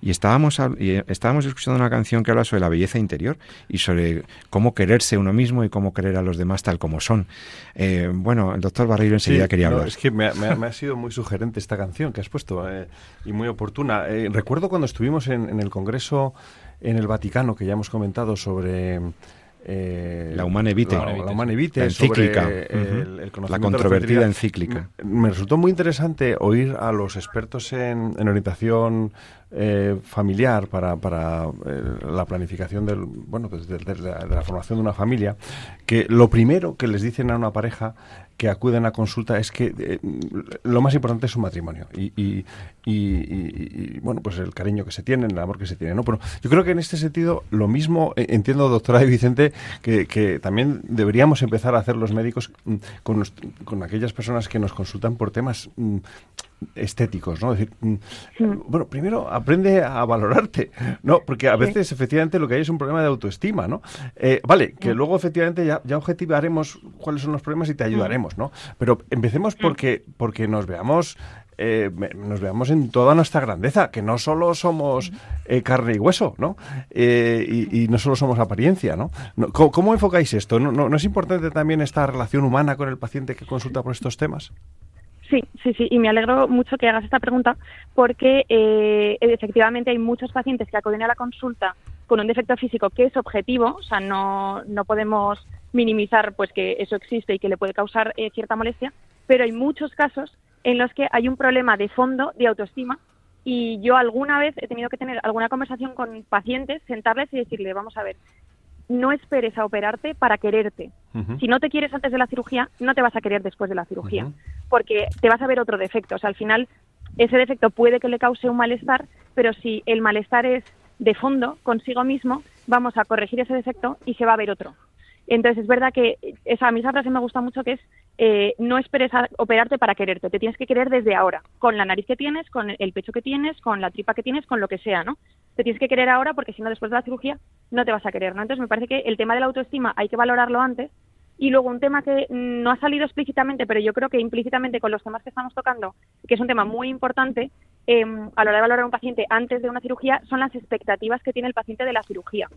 Y estábamos, estábamos escuchando una canción que habla sobre la belleza interior y sobre cómo quererse uno mismo y cómo querer a los demás tal como son. Eh, bueno, el doctor Barreiro enseguida quería hablar. Es que me, ha sido muy sugerente esta canción que has puesto eh, y muy oportuna. Eh, recuerdo cuando estuvimos en, en el Congreso en el Vaticano, que ya hemos comentado sobre eh, la Humane Vitae, la, Humane Vitae encíclica, la controvertida encíclica. Me resultó muy interesante oír a los expertos en, orientación eh, familiar para, para eh, la planificación del, bueno, pues de, la, formación de una familia, que lo primero que les dicen a una pareja que acuden a consulta es que eh, lo más importante es su matrimonio. Y, y, y, bueno pues el cariño que se tiene el amor que se tiene no pero yo creo que en este sentido lo mismo eh, entiendo doctora de Vicente que, que, también deberíamos empezar a hacer los médicos mm, con, con aquellas personas que nos consultan por temas mm, estéticos, ¿no? decir, mm, bueno, primero aprende a valorarte, ¿no? Porque a veces efectivamente lo que hay es un problema de autoestima, ¿no? Eh, vale, que luego efectivamente ya, ya, objetivaremos cuáles son los problemas y te ayudaremos, ¿no? Pero empecemos porque, porque nos veamos eh, nos veamos en toda nuestra grandeza, que no solo somos eh, carne y hueso, ¿no? y, no solo somos apariencia, ¿no? ¿Cómo, enfocáis esto? ¿No, ¿No, es importante también esta relación humana con el paciente que consulta por estos temas? Sí, sí, sí, y me alegro mucho que hagas esta pregunta porque eh, efectivamente hay muchos pacientes que acuden a la consulta con un defecto físico que es objetivo, o sea, no, no podemos minimizar pues que eso existe y que le puede causar eh, cierta molestia, pero hay muchos casos en los que hay un problema de fondo de autoestima y yo alguna vez he tenido que tener alguna conversación con pacientes, sentarles y decirle, vamos a ver, no esperes a operarte para quererte. Si no te quieres antes de la cirugía, no te vas a querer después de la cirugía, porque te vas a ver otro defecto. O sea, al final, ese defecto puede que le cause un malestar, pero si el malestar es de fondo, consigo mismo, vamos a corregir ese defecto y se va a ver otro. Entonces, es verdad que esa, a mí esa frase me gusta mucho que es eh, no esperes operarte para quererte, te tienes que querer desde ahora, con la nariz que tienes, con el pecho que tienes, con la tripa que tienes, con lo que sea, ¿no? Te tienes que querer ahora porque si no después de la cirugía no te vas a querer, ¿no? Entonces me parece que el tema de la autoestima hay que valorarlo antes y luego un tema que no ha salido explícitamente, pero yo creo que implícitamente con los temas que estamos tocando, que es un tema muy importante em, a la hora de valorar a un paciente antes de una cirugía, son las expectativas que tiene el paciente de la cirugía.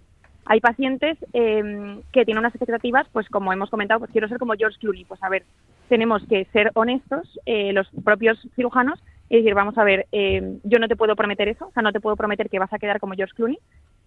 Hay pacientes eh, que tienen unas expectativas, pues como hemos comentado, pues quiero ser como George Clooney. Pues a ver, tenemos que ser honestos, eh, los propios cirujanos, y decir, vamos a ver, eh, yo no te puedo prometer eso, o sea, no te puedo prometer que vas a quedar como George Clooney,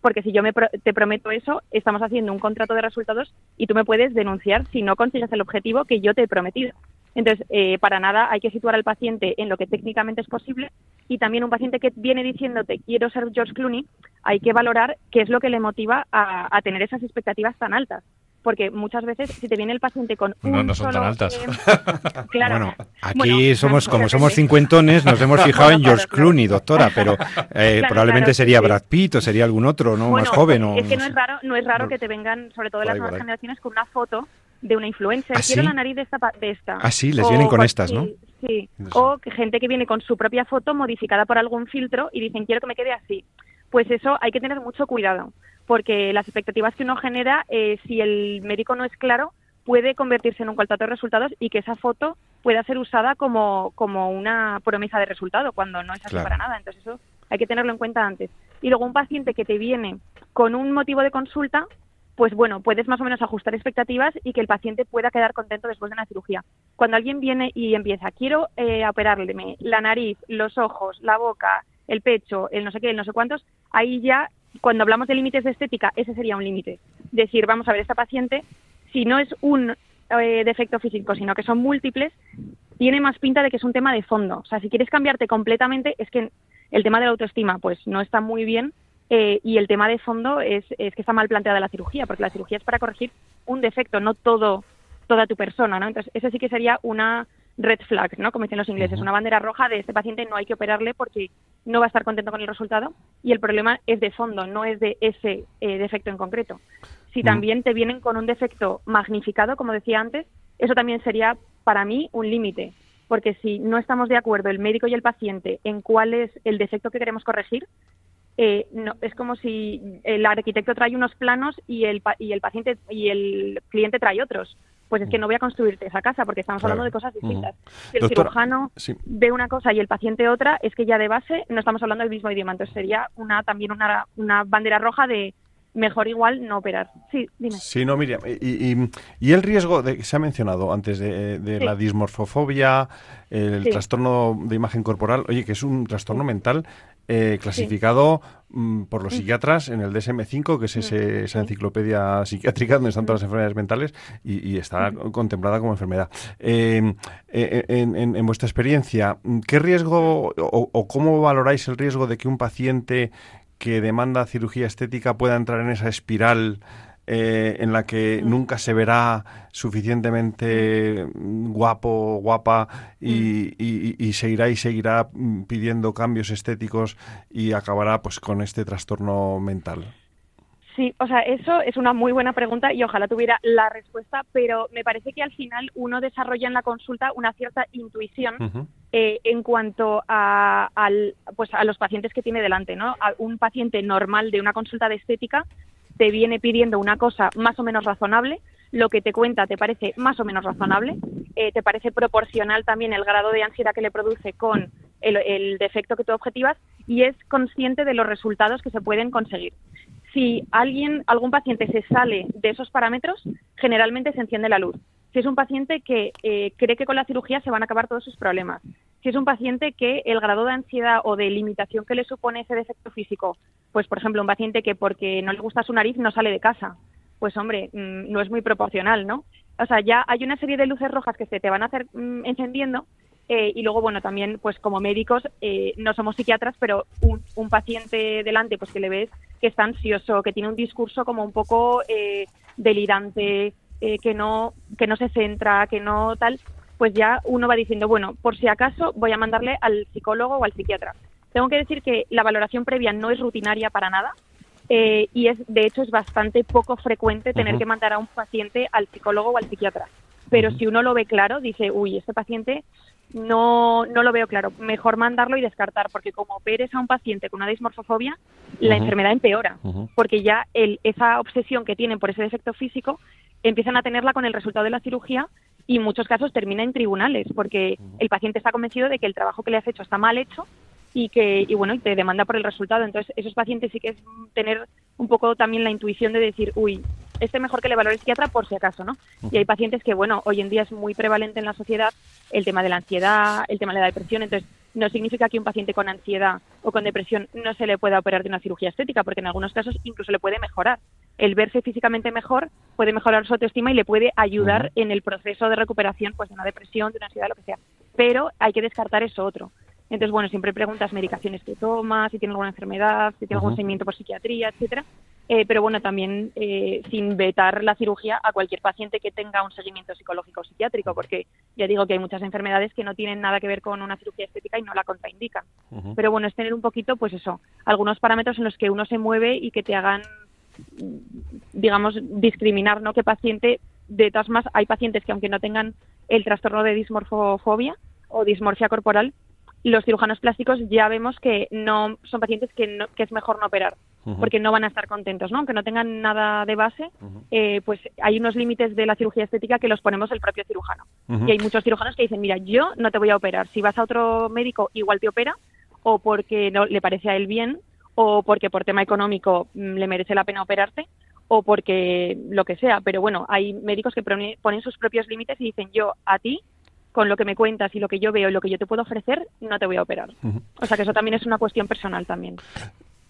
porque si yo me te prometo eso, estamos haciendo un contrato de resultados y tú me puedes denunciar si no consigues el objetivo que yo te he prometido. Entonces, eh, para nada hay que situar al paciente en lo que técnicamente es posible y también un paciente que viene diciéndote quiero ser George Clooney, hay que valorar qué es lo que le motiva a, tener esas expectativas tan altas porque muchas veces si te viene el paciente con un no, no son tan altas. [LAUGHS] claro. Bueno, aquí somos como somos cincuentones, nos hemos [LAUGHS] fijado en George Clooney, doctora, pero [LAUGHS] eh, probablemente sería Brad Pitt o sería algún otro, no más joven. Es que no es raro, no es raro que te vengan, sobre todo las nuevas generaciones, con una foto de una influencer. ¿Ah, quiero la nariz de esta. De esta. Ah, sí, les vienen con estas, ¿no? Sí, o gente que viene con su propia foto modificada por algún filtro y dicen, quiero que me quede así. Pues eso hay que tener mucho cuidado, porque las expectativas que uno genera, eh, si el médico no es claro, puede convertirse en un contrato de resultados y que esa foto pueda ser usada como, como una promesa de resultado, cuando no es así para nada. Entonces eso hay que tenerlo en cuenta antes. Y luego un paciente que te viene con un motivo de consulta, pues bueno, puedes más o menos ajustar expectativas y que el paciente pueda quedar contento después de una cirugía. Cuando alguien viene y empieza, quiero eh, operarle la nariz, los ojos, la boca, el pecho, el no sé qué, el no sé cuántos, ahí ya, cuando hablamos de límites de estética, ese sería un límite. Decir, vamos a ver, esta paciente, si no es un eh, defecto físico, sino que son múltiples, tiene más pinta de que es un tema de fondo. O sea, si quieres cambiarte completamente, es que el tema de la autoestima, pues no está muy bien eh, y el tema de fondo es, es, que está mal planteada la cirugía, porque la cirugía es para corregir un defecto, no todo toda tu persona, ¿no? Entonces, eso sí que sería una red flag, ¿no? Como dicen los ingleses, una bandera roja de este paciente no hay que operarle porque no va a estar contento con el resultado y el problema es de fondo, no es de ese eh, defecto en concreto. Si también te vienen con un defecto magnificado, como decía antes, eso también sería para mí un límite, porque si no estamos de acuerdo el médico y el paciente en cuál es el defecto que queremos corregir, eh, no, es como si el arquitecto trae unos planos y el, y el paciente y el cliente trae otros. Pues es que no voy a construirte esa casa porque estamos hablando de cosas distintas. Si el cirujano ve una cosa y el paciente otra, es que ya de base no estamos hablando del mismo idioma. Entonces sería una también una, una bandera roja de mejor igual no operar. Sí, dime. Sí, no, Miriam. Y, y, el riesgo de, que se ha mencionado antes de, la dismorfofobia, el trastorno de imagen corporal, oye, que es un trastorno mental eh, clasificado mm, por los mm. psiquiatras en el DSM-5, que es mm. esa enciclopedia psiquiátrica donde están todas las enfermedades mentales y, está contemplada como enfermedad. Em, e, e, en, vuestra experiencia, ¿qué riesgo o cómo valoráis el riesgo de que un paciente que demanda cirugía estética pueda entrar en esa espiral eh, en la que nunca se verá suficientemente guapo, guapa y, y, se irá y seguirá pidiendo cambios estéticos y acabará pues con este trastorno mental. Sí, o sea, eso es una muy buena pregunta y ojalá tuviera la respuesta, pero me parece que al final uno desarrolla en la consulta una cierta intuición eh, en cuanto a, al, pues a los pacientes que tiene delante, ¿no? un paciente normal de una consulta de estética te viene pidiendo una cosa más o menos razonable, lo que te cuenta te parece más o menos razonable, eh, te parece proporcional también el grado de ansiedad que le produce con el, defecto que tú objetivas y es consciente de los resultados que se pueden conseguir si alguien, algún paciente se sale de esos parámetros, generalmente se enciende la luz. Si es un paciente que eh, cree que con la cirugía se van a acabar todos sus problemas. Si es un paciente que el grado de ansiedad o de limitación que le supone ese defecto físico, pues por ejemplo un paciente que porque no le gusta su nariz no sale de casa, pues hombre, mm, no es muy proporcional, ¿no? O sea, ya hay una serie de luces rojas que se te van a hacer mm, encendiendo eh, y luego, bueno, también, pues como médicos, eh, no somos psiquiatras, pero un, paciente delante, pues que le ves que está ansioso, que tiene un discurso como un poco eh, delirante, que no que no se centra, que no tal, pues ya uno va diciendo, bueno, por si acaso voy a mandarle al psicólogo o al psiquiatra. Tengo que decir que la valoración previa no es rutinaria para nada. y es de hecho es bastante poco frecuente tener que mandar a un paciente al psicólogo o al psiquiatra pero si uno lo ve claro, dice, uy, este paciente no, no lo veo claro. Mejor mandarlo y descartar, porque como operes a un paciente con una dismorfofobia, la enfermedad empeora, porque ya el, esa obsesión que tienen por ese defecto físico empiezan a tenerla con el resultado de la cirugía y en muchos casos termina en tribunales, porque el paciente está convencido de que el trabajo que le has hecho está mal hecho y que y bueno y te demanda por el resultado entonces esos pacientes sí que es tener un poco también la intuición de decir uy este mejor que le valore el psiquiatra por si acaso, ¿no? Y hay pacientes que, bueno, hoy en día es muy prevalente en la sociedad el tema de la ansiedad, el tema de la depresión, entonces no significa que un paciente con ansiedad o con depresión no se le pueda operar de una cirugía estética, porque en algunos casos incluso le puede mejorar. El verse físicamente mejor puede mejorar su autoestima y le puede ayudar en el proceso de recuperación pues de una depresión, de una ansiedad, lo que sea. Pero hay que descartar eso otro. Entonces, bueno, siempre preguntas medicaciones que toma, si tiene alguna enfermedad, si tiene algún seguimiento por psiquiatría, etcétera. Eh, pero bueno, también eh, sin vetar la cirugía a cualquier paciente que tenga un seguimiento psicológico o psiquiátrico, porque ya digo que hay muchas enfermedades que no tienen nada que ver con una cirugía estética y no la contraindican. Pero bueno, es tener un poquito, pues eso, algunos parámetros en los que uno se mueve y que te hagan, digamos, discriminar, ¿no? Que paciente, de todas más, hay pacientes que aunque no tengan el trastorno de dismorfofobia o dismorfia corporal, los cirujanos plásticos ya vemos que no son pacientes que, que es mejor no operar porque no van a estar contentos, ¿no? Aunque no tengan nada de base, eh, pues hay unos límites de la cirugía estética que los ponemos el propio cirujano. Y hay muchos cirujanos que dicen, mira, yo no te voy a operar. Si vas a otro médico, igual te opera, o porque no le parece a él bien, o porque por tema económico mm, le merece la pena operarte, o porque lo que sea. Pero bueno, hay médicos que ponen sus propios límites y dicen, yo a ti con lo que me cuentas y lo que yo veo y lo que yo te puedo ofrecer, no te voy a operar. O sea que eso también es una cuestión personal también.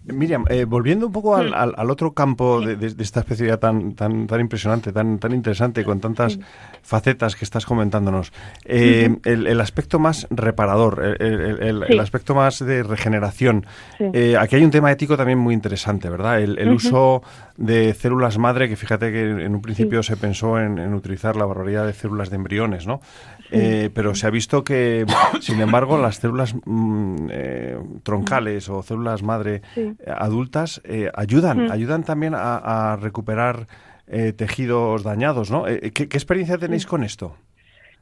Miriam, eh, volviendo un poco al, al, otro campo de, esta especialidad tan, tan, tan impresionante, tan, tan interesante, con tantas facetas que estás comentándonos, eh, el, aspecto más reparador, el, aspecto más de regeneración, eh, aquí hay un tema ético también muy interesante, ¿verdad? El, uso de células madre, que fíjate que en un principio se pensó en, en, utilizar la barbaridad de células de embriones, ¿no? Eh, pero se ha visto que, sin embargo, las células mm, eh, troncales o células madre eh, adultas ayudan, ayudan también a, recuperar tejidos dañados, ¿no? ¿qué, experiencia tenéis con esto?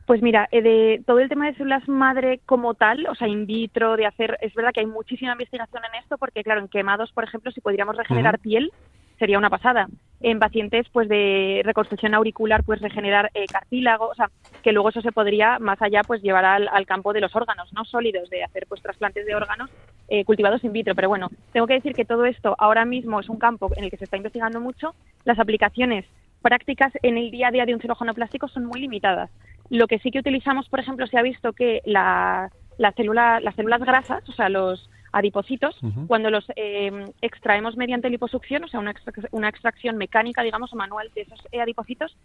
Pues mira, de todo el tema de células madre como tal, o sea, in vitro, de hacer, es verdad que hay muchísima investigación en esto, porque claro, en quemados, por ejemplo, si podríamos regenerar piel, sería una pasada. En pacientes pues de reconstrucción auricular, pues regenerar eh, cartílago, o sea, que luego eso se podría más allá pues llevar al, campo de los órganos, no sólidos, de hacer pues trasplantes de órganos eh, cultivados in vitro. Pero bueno, tengo que decir que todo esto ahora mismo es un campo en el que se está investigando mucho. Las aplicaciones prácticas en el día a día de un cirujano plástico son muy limitadas. Lo que sí que utilizamos, por ejemplo, se ha visto que la, la célula, las células grasas, o sea, los adipocitos, cuando los eh, extraemos mediante liposucción, o sea, una, una, extracción mecánica, digamos, o manual de esos eh, adipocitos,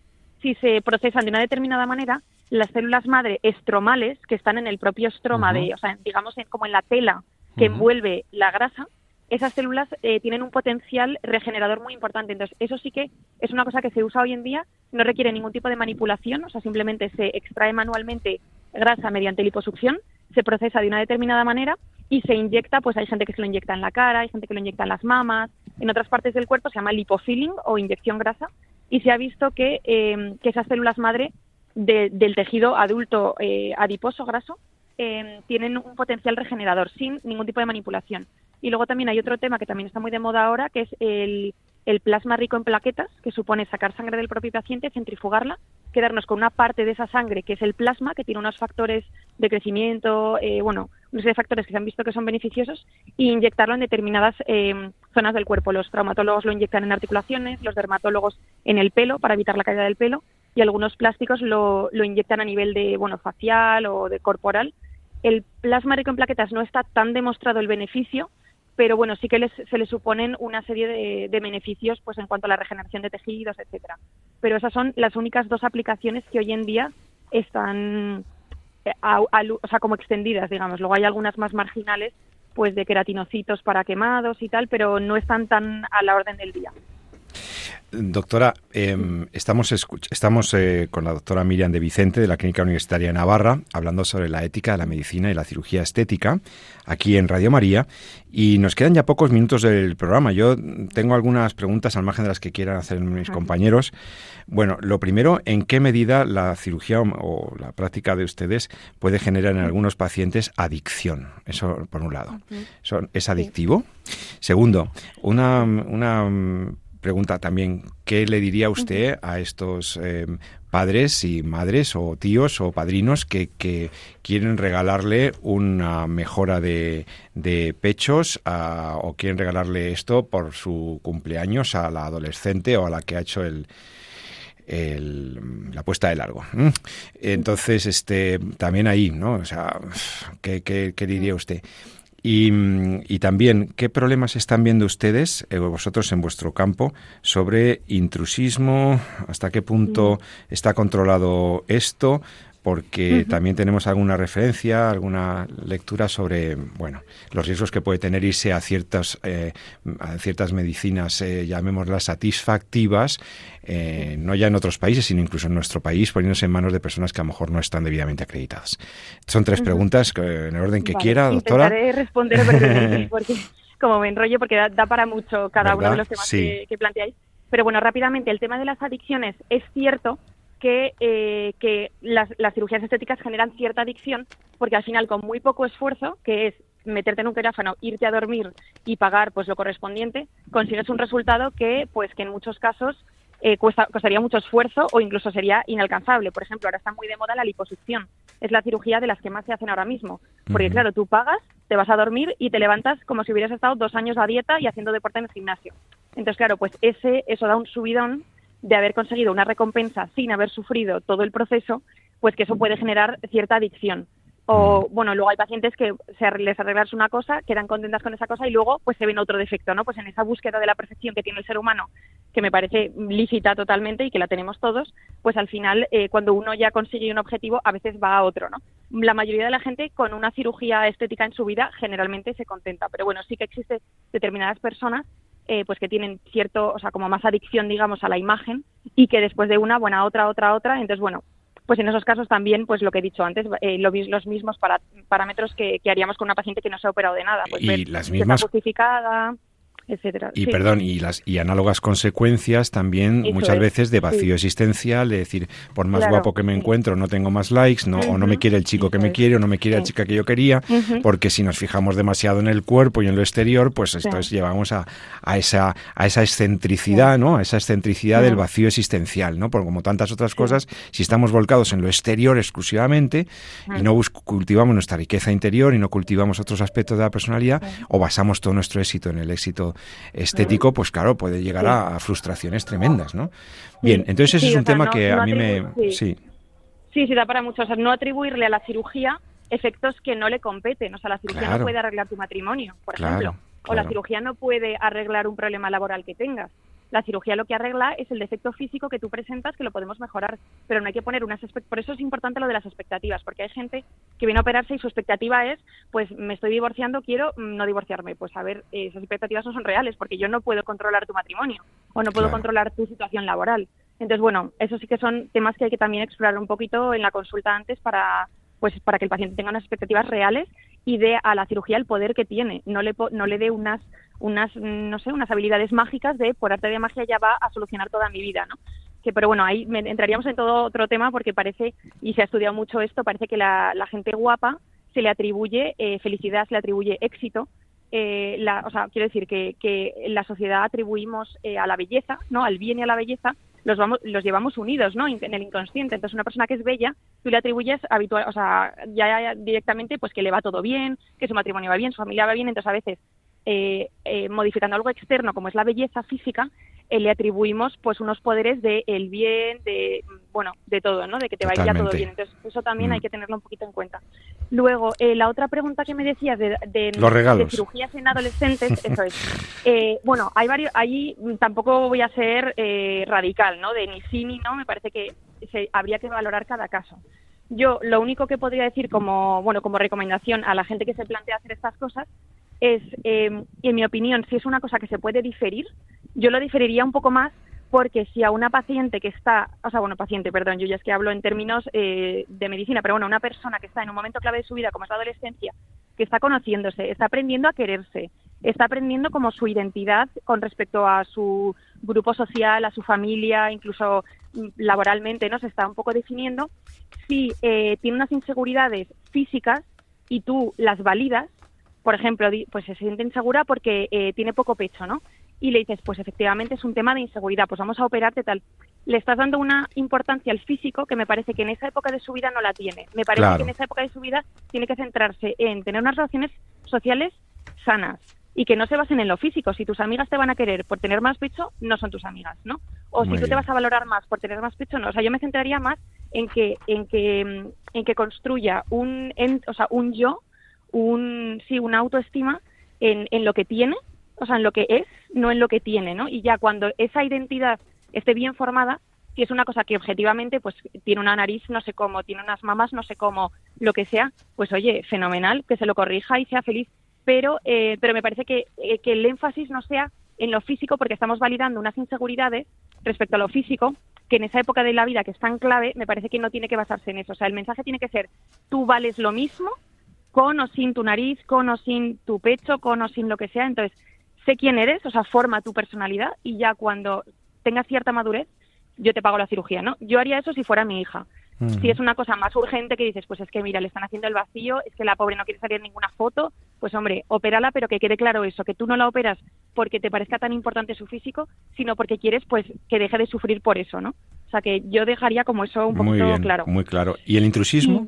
si se procesan de una determinada manera, las células madre estromales, que están en el propio estroma, de, o sea, digamos, como en la tela que envuelve la grasa, esas células eh, tienen un potencial regenerador muy importante. Entonces, eso sí que es una cosa que se usa hoy en día, no requiere ningún tipo de manipulación, o sea, simplemente se extrae manualmente grasa mediante liposucción, se procesa de una determinada manera y se inyecta, pues hay gente que se lo inyecta en la cara, hay gente que lo inyecta en las mamas, en otras partes del cuerpo se llama lipofilling o inyección grasa y se ha visto que, eh, esas células madre del tejido adulto eh, adiposo graso eh, tienen un potencial regenerador sin ningún tipo de manipulación. Y luego también hay otro tema que también está muy de moda ahora, que es el, el plasma rico en plaquetas, que supone sacar sangre del propio paciente, centrifugarla, quedarnos con una parte de esa sangre, que es el plasma, que tiene unos factores de crecimiento, eh, bueno, unos de factores que se han visto que son beneficiosos, e inyectarlo en determinadas eh, zonas del cuerpo. Los traumatólogos lo inyectan en articulaciones, los dermatólogos en el pelo para evitar la caída del pelo, y algunos plásticos lo, lo inyectan a nivel de, bueno, facial o de corporal. El plasma rico en plaquetas no está tan demostrado el beneficio, pero bueno, sí que se le suponen una serie de, beneficios pues en cuanto a la regeneración de tejidos, etcétera. Pero esas son las únicas dos aplicaciones que hoy en día están eh, o sea, como extendidas, digamos. Luego hay algunas más marginales, pues de queratinocitos para quemados y tal, pero no están tan a la orden del día. Doctora, em, estamos, estamos eh, con la doctora Miriam de Vicente de la Clínica Universitaria de Navarra hablando sobre la ética de la medicina y la cirugía estética aquí en Radio María y nos quedan ya pocos minutos del programa. Yo tengo algunas preguntas al margen de las que quieran hacer mis compañeros. Bueno, lo primero, ¿en qué medida la cirugía o, la práctica de ustedes puede generar en algunos pacientes adicción? Eso por un lado. ¿Es adictivo? Segundo, una, una pregunta también, ¿qué le diría usted a estos eh, padres y madres o tíos o padrinos que, quieren regalarle una mejora de, pechos o quieren regalarle esto por su cumpleaños a la adolescente o a la que ha hecho el, la puesta de largo. Entonces, este, también ahí, ¿no? O sea, ¿qué, qué diría usted? Y, también, ¿qué problemas están viendo ustedes, eh, vosotros en vuestro campo, sobre intrusismo? ¿Hasta qué punto está controlado esto? Porque también tenemos alguna referencia, alguna lectura sobre bueno los riesgos que puede tener irse a ciertas eh, a ciertas medicinas, eh, llamémoslas satisfactivas, eh, no ya en otros países, sino incluso en nuestro país, poniéndose en manos de personas que a lo mejor no están debidamente acreditadas. Son tres preguntas en el orden que quiera, doctora. Intentaré responder [LAUGHS] porque como me enrollo, porque da, para mucho cada uno de los temas que planteáis. Pero bueno, rápidamente, el tema de las adicciones es cierto que, eh, que las, cirugías estéticas generan cierta adicción, porque al final con muy poco esfuerzo, que es meterte en un quirófano, irte a dormir y pagar pues lo correspondiente, consigues un resultado que pues que en muchos casos eh, costaría mucho esfuerzo o incluso sería inalcanzable. Por ejemplo, ahora está muy de moda la liposucción. Es la cirugía de las que más se hacen ahora mismo. Porque claro, tú pagas, te vas a dormir y te levantas como si hubieras estado dos años a dieta y haciendo deporte en el gimnasio. Entonces, claro, pues ese, eso da un subidón de haber conseguido una recompensa sin haber sufrido todo el proceso, pues que eso puede generar cierta adicción. O, bueno, luego hay pacientes que se les arreglas una cosa, quedan contentas con esa cosa y luego pues se ven otro defecto, ¿no? Pues en esa búsqueda de la perfección que tiene el ser humano, que me parece lícita totalmente y que la tenemos todos, pues al final eh, cuando uno ya consigue un objetivo a veces va a otro, ¿no? La mayoría de la gente con una cirugía estética en su vida generalmente se contenta, pero bueno, sí que existe determinadas personas eh, pues que tienen cierto, o sea, como más adicción, digamos, a la imagen y que después de una, buena, otra, otra, otra, entonces, bueno, pues en esos casos también, pues lo que he dicho antes, eh, lo, los mismos para, parámetros que, haríamos con una paciente que no se ha operado de nada. Pues y las mismas justificada. Etcétera. Y perdón, y las y análogas consecuencias también muchas veces de vacío existencial, de decir, por más guapo que me encuentro, no tengo más likes, no, o no me quiere el chico que me quiere, o no me quiere la chica que yo quería, porque si nos fijamos demasiado en el cuerpo y en lo exterior, pues esto es, llevamos a, a, esa, a esa excentricidad, ¿no? A esa excentricidad del vacío existencial, ¿no? Porque como tantas otras cosas, si estamos volcados en lo exterior exclusivamente y no cultivamos nuestra riqueza interior y no cultivamos otros aspectos de la personalidad, o basamos todo nuestro éxito en el éxito estético, pues claro, puede llegar a, frustraciones tremendas, ¿no? Bien, entonces ese es un tema que a mí me... Sí. sí, sí, da para mucho. O sea, no atribuirle a la cirugía efectos que no le competen. O sea, la cirugía no puede arreglar tu matrimonio, por ejemplo. O la cirugía no puede arreglar un problema laboral que tengas. La cirugía lo que arregla es el defecto físico que tú presentas, que lo podemos mejorar, pero no hay que poner unas por eso es importante lo de las expectativas, porque hay gente que viene a operarse y su expectativa es, pues me estoy divorciando, quiero mm, no divorciarme. Pues a ver, esas expectativas no son reales, porque yo no puedo controlar tu matrimonio o no puedo controlar tu situación laboral. Entonces, bueno, eso sí que son temas que hay que también explorar un poquito en la consulta antes para pues para que el paciente tenga unas expectativas reales y dé a la cirugía el poder que tiene, no le no le dé unas unas, no sé, unas habilidades mágicas de por arte de magia ya va a solucionar toda mi vida, ¿no? Que, pero bueno, ahí entraríamos en todo otro tema porque parece, y se ha estudiado mucho esto, parece que la, gente guapa se le atribuye eh, felicidad, se le atribuye éxito, eh, la, o sea, quiero decir que, que la sociedad atribuimos eh, a la belleza, ¿no? Al bien y a la belleza, los, vamos, los llevamos unidos, ¿no? En el inconsciente. Entonces, una persona que es bella, tú le atribuyes habitual, o sea, ya directamente, pues que le va todo bien, que su matrimonio va bien, su familia va bien. Entonces, a veces eh, eh, modificando algo externo como es la belleza física, eh, le atribuimos pues unos poderes de el bien, de bueno, de todo, ¿no? De que te vaya todo bien. Entonces, eso también hay mm. que tenerlo un poquito en cuenta. Luego, la otra pregunta que me decías de, de, de cirugías en adolescentes, [LAUGHS] eso es. bueno, hay varios, ahí tampoco voy a ser radical, ¿no? De ni sí ni no, me parece que se, habría que valorar cada caso. Yo lo único que podría decir como, bueno, como recomendación a la gente que se plantea hacer estas cosas es, eh, en mi opinión, si es una cosa que se puede diferir, yo lo diferiría un poco más porque si a una paciente que está, o sea, bueno, paciente, perdón, yo ya es que hablo en términos eh, de medicina, pero bueno, una persona que está en un momento clave de su vida, como es la adolescencia, que está conociéndose, está aprendiendo a quererse, está aprendiendo como su identidad con respecto a su grupo social, a su familia, incluso mm, laboralmente, ¿no? Se está un poco definiendo. Si eh, tiene unas inseguridades físicas y tú las validas, por ejemplo, pues se siente insegura porque eh, tiene poco pecho, ¿no? Y le dices, pues efectivamente es un tema de inseguridad, pues vamos a operarte tal. Le estás dando una importancia al físico que me parece que en esa época de su vida no la tiene. Me parece que en esa época de su vida tiene que centrarse en tener unas relaciones sociales sanas y que no se basen en lo físico. Si tus amigas te van a querer por tener más pecho, no son tus amigas, ¿no? O si tú te vas a valorar más por tener más pecho, no. O sea, yo me centraría más en que en que en que construya un o sea, un yo un, sí, una autoestima en, en lo que tiene, o sea, en lo que es, no en lo que tiene, ¿no? Y ya cuando esa identidad esté bien formada, si es una cosa que objetivamente pues tiene una nariz no sé cómo, tiene unas mamas no sé cómo, lo que sea, pues oye, fenomenal, que se lo corrija y sea feliz. Pero, eh, pero me parece que, eh, que el énfasis no sea en lo físico porque estamos validando unas inseguridades respecto a lo físico que en esa época de la vida que es tan clave, me parece que no tiene que basarse en eso. O sea, el mensaje tiene que ser, tú vales lo mismo con o sin tu nariz, con o sin tu pecho, con o sin lo que sea. Entonces, sé quién eres, o sea, forma tu personalidad y ya cuando tengas cierta madurez, yo te pago la cirugía, ¿no? Yo haría eso si fuera mi hija. Si es una cosa más urgente que dices, pues es que mira, le están haciendo el vacío, es que la pobre no quiere salir en ninguna foto, pues hombre, opérala, pero que quede claro eso, que tú no la operas porque te parezca tan importante su físico, sino porque quieres pues que deje de sufrir por eso, ¿no? O sea que yo dejaría como eso un poquito muy claro. Muy claro. ¿Y el intrusismo?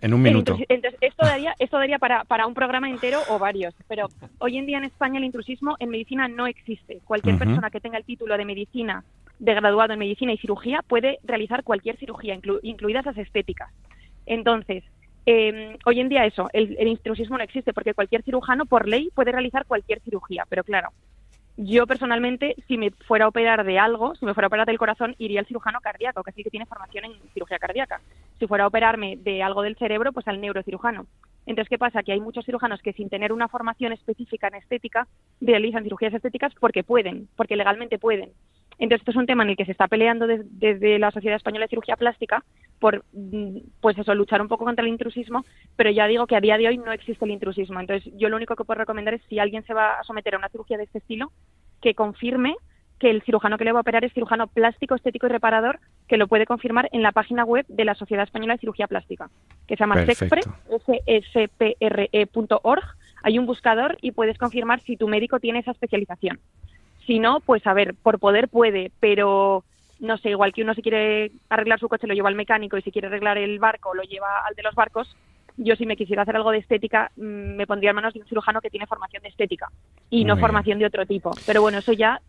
en un minuto. Entonces, esto daría, esto daría para, para un programa entero o varios, pero hoy en día en España el intrusismo en medicina no existe. Cualquier persona que tenga el título de medicina, de graduado en medicina y cirugía, puede realizar cualquier cirugía, incluidas las estéticas. Entonces, eh, hoy en día eso, el, el intrusismo no existe porque cualquier cirujano por ley puede realizar cualquier cirugía, pero claro, yo personalmente, si me fuera a operar de algo, si me fuera a operar del corazón, iría al cirujano cardíaco, que sí que tiene formación en cirugía cardíaca. Si fuera a operarme de algo del cerebro, pues al neurocirujano. Entonces, ¿qué pasa? Que hay muchos cirujanos que sin tener una formación específica en estética realizan cirugías estéticas porque pueden, porque legalmente pueden. Entonces, esto es un tema en el que se está peleando desde la Sociedad Española de Cirugía Plástica por, mm, pues eso, luchar un poco contra el intrusismo, pero ya digo que a día de hoy no existe el intrusismo. Entonces, yo lo único que puedo recomendar es si alguien se va a someter a una cirugía de este estilo, que confirme que el cirujano que le va a operar es cirujano plástico, estético y reparador, que lo puede confirmar en la página web de la Sociedad Española de Cirugía Plástica, que se llama sespre.org. Hay un buscador y puedes confirmar si tu médico tiene esa especialización. Si no, pues a ver, por poder puede, pero no sé, igual que uno si quiere arreglar su coche lo lleva al mecánico y si quiere arreglar el barco lo lleva al de los barcos, yo si me quisiera hacer algo de estética mm, me pondría en manos de un cirujano que tiene formación de estética y no formación de otro tipo. Pero bueno, eso ya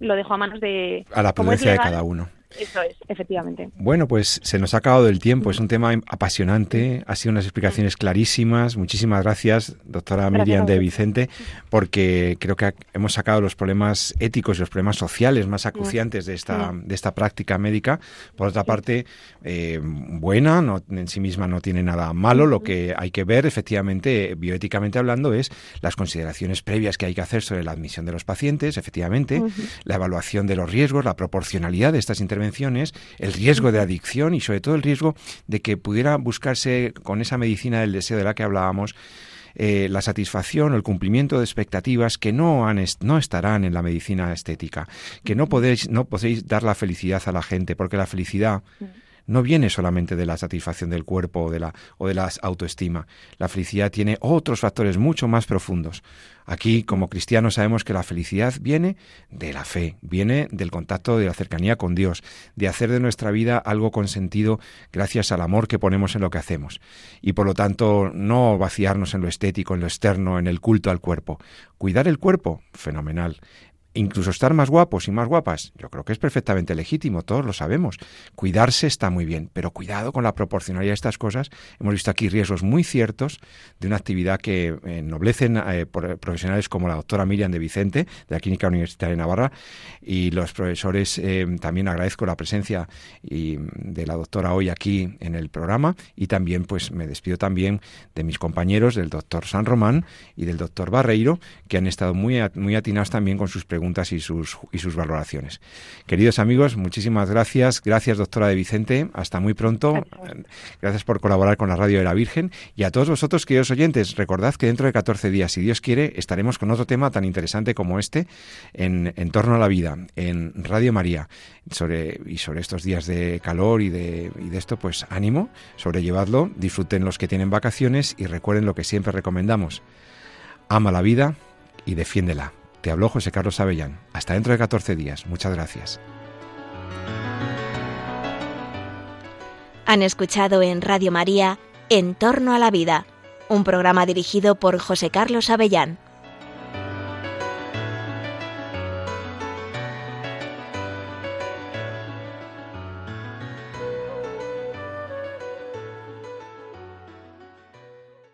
lo dejo a manos de... A la prudencia de cada uno. Eso es, efectivamente. Bueno, pues se nos ha acabado el tiempo. Es un tema apasionante. Ha sido unas explicaciones clarísimas. Muchísimas gracias, doctora Miriam de Vicente, porque creo que hemos sacado los problemas éticos y los problemas sociales más acuciantes de esta, de esta práctica médica. Por otra parte, eh, buena, no, en sí misma no tiene nada malo. Lo que hay que ver, efectivamente, bioéticamente hablando, es las consideraciones previas que hay que hacer sobre la admisión de los pacientes, efectivamente, la evaluación de los riesgos, la proporcionalidad de estas intervenciones el riesgo de adicción y sobre todo el riesgo de que pudiera buscarse con esa medicina del deseo de la que hablábamos eh, la satisfacción o el cumplimiento de expectativas que no, han no estarán en la medicina estética, que no podéis, no podéis dar la felicidad a la gente, porque la felicidad no viene solamente de la satisfacción del cuerpo o de la, o de autoestima. La felicidad tiene otros factores mucho más profundos. Aquí, como cristianos, sabemos que la felicidad viene de la fe, viene del contacto, de la cercanía con Dios, de hacer de nuestra vida algo con sentido gracias al amor que ponemos en lo que hacemos. Y por lo tanto, no vaciarnos en lo estético, en lo externo, en el culto al cuerpo. Cuidar el cuerpo, fenomenal incluso estar más guapos y más guapas, yo creo que es perfectamente legítimo, todos lo sabemos. Cuidarse está muy bien, pero cuidado con la proporcionalidad de estas cosas. Hemos visto aquí riesgos muy ciertos de una actividad que ennoblecen eh, profesionales como la doctora Miriam de Vicente, de la Clínica Universitaria de Navarra, y los profesores, eh, también agradezco la presencia de la doctora hoy aquí en el programa, y también pues me despido también de mis compañeros, del doctor San Román y del doctor Barreiro, que han estado muy, muy atinados también con sus preguntas y sus, y sus valoraciones. Queridos amigos, muchísimas gracias. Gracias, doctora de Vicente. Hasta muy pronto. Gracias por colaborar con la Radio de la Virgen. Y a todos vosotros, queridos oyentes, recordad que dentro de 14 días, si Dios quiere, estaremos con otro tema tan interesante como este en, en torno a la vida, en Radio María. Sobre, y sobre estos días de calor y de esto, pues ánimo, sobrellevadlo, disfruten los que tienen vacaciones y recuerden lo que siempre recomendamos. Ama la vida y defiéndela. Te habló José Carlos Avellán. Hasta dentro de 14 días. Muchas gracias. Han escuchado en Radio María En torno a la vida, un programa dirigido por José Carlos Avellán.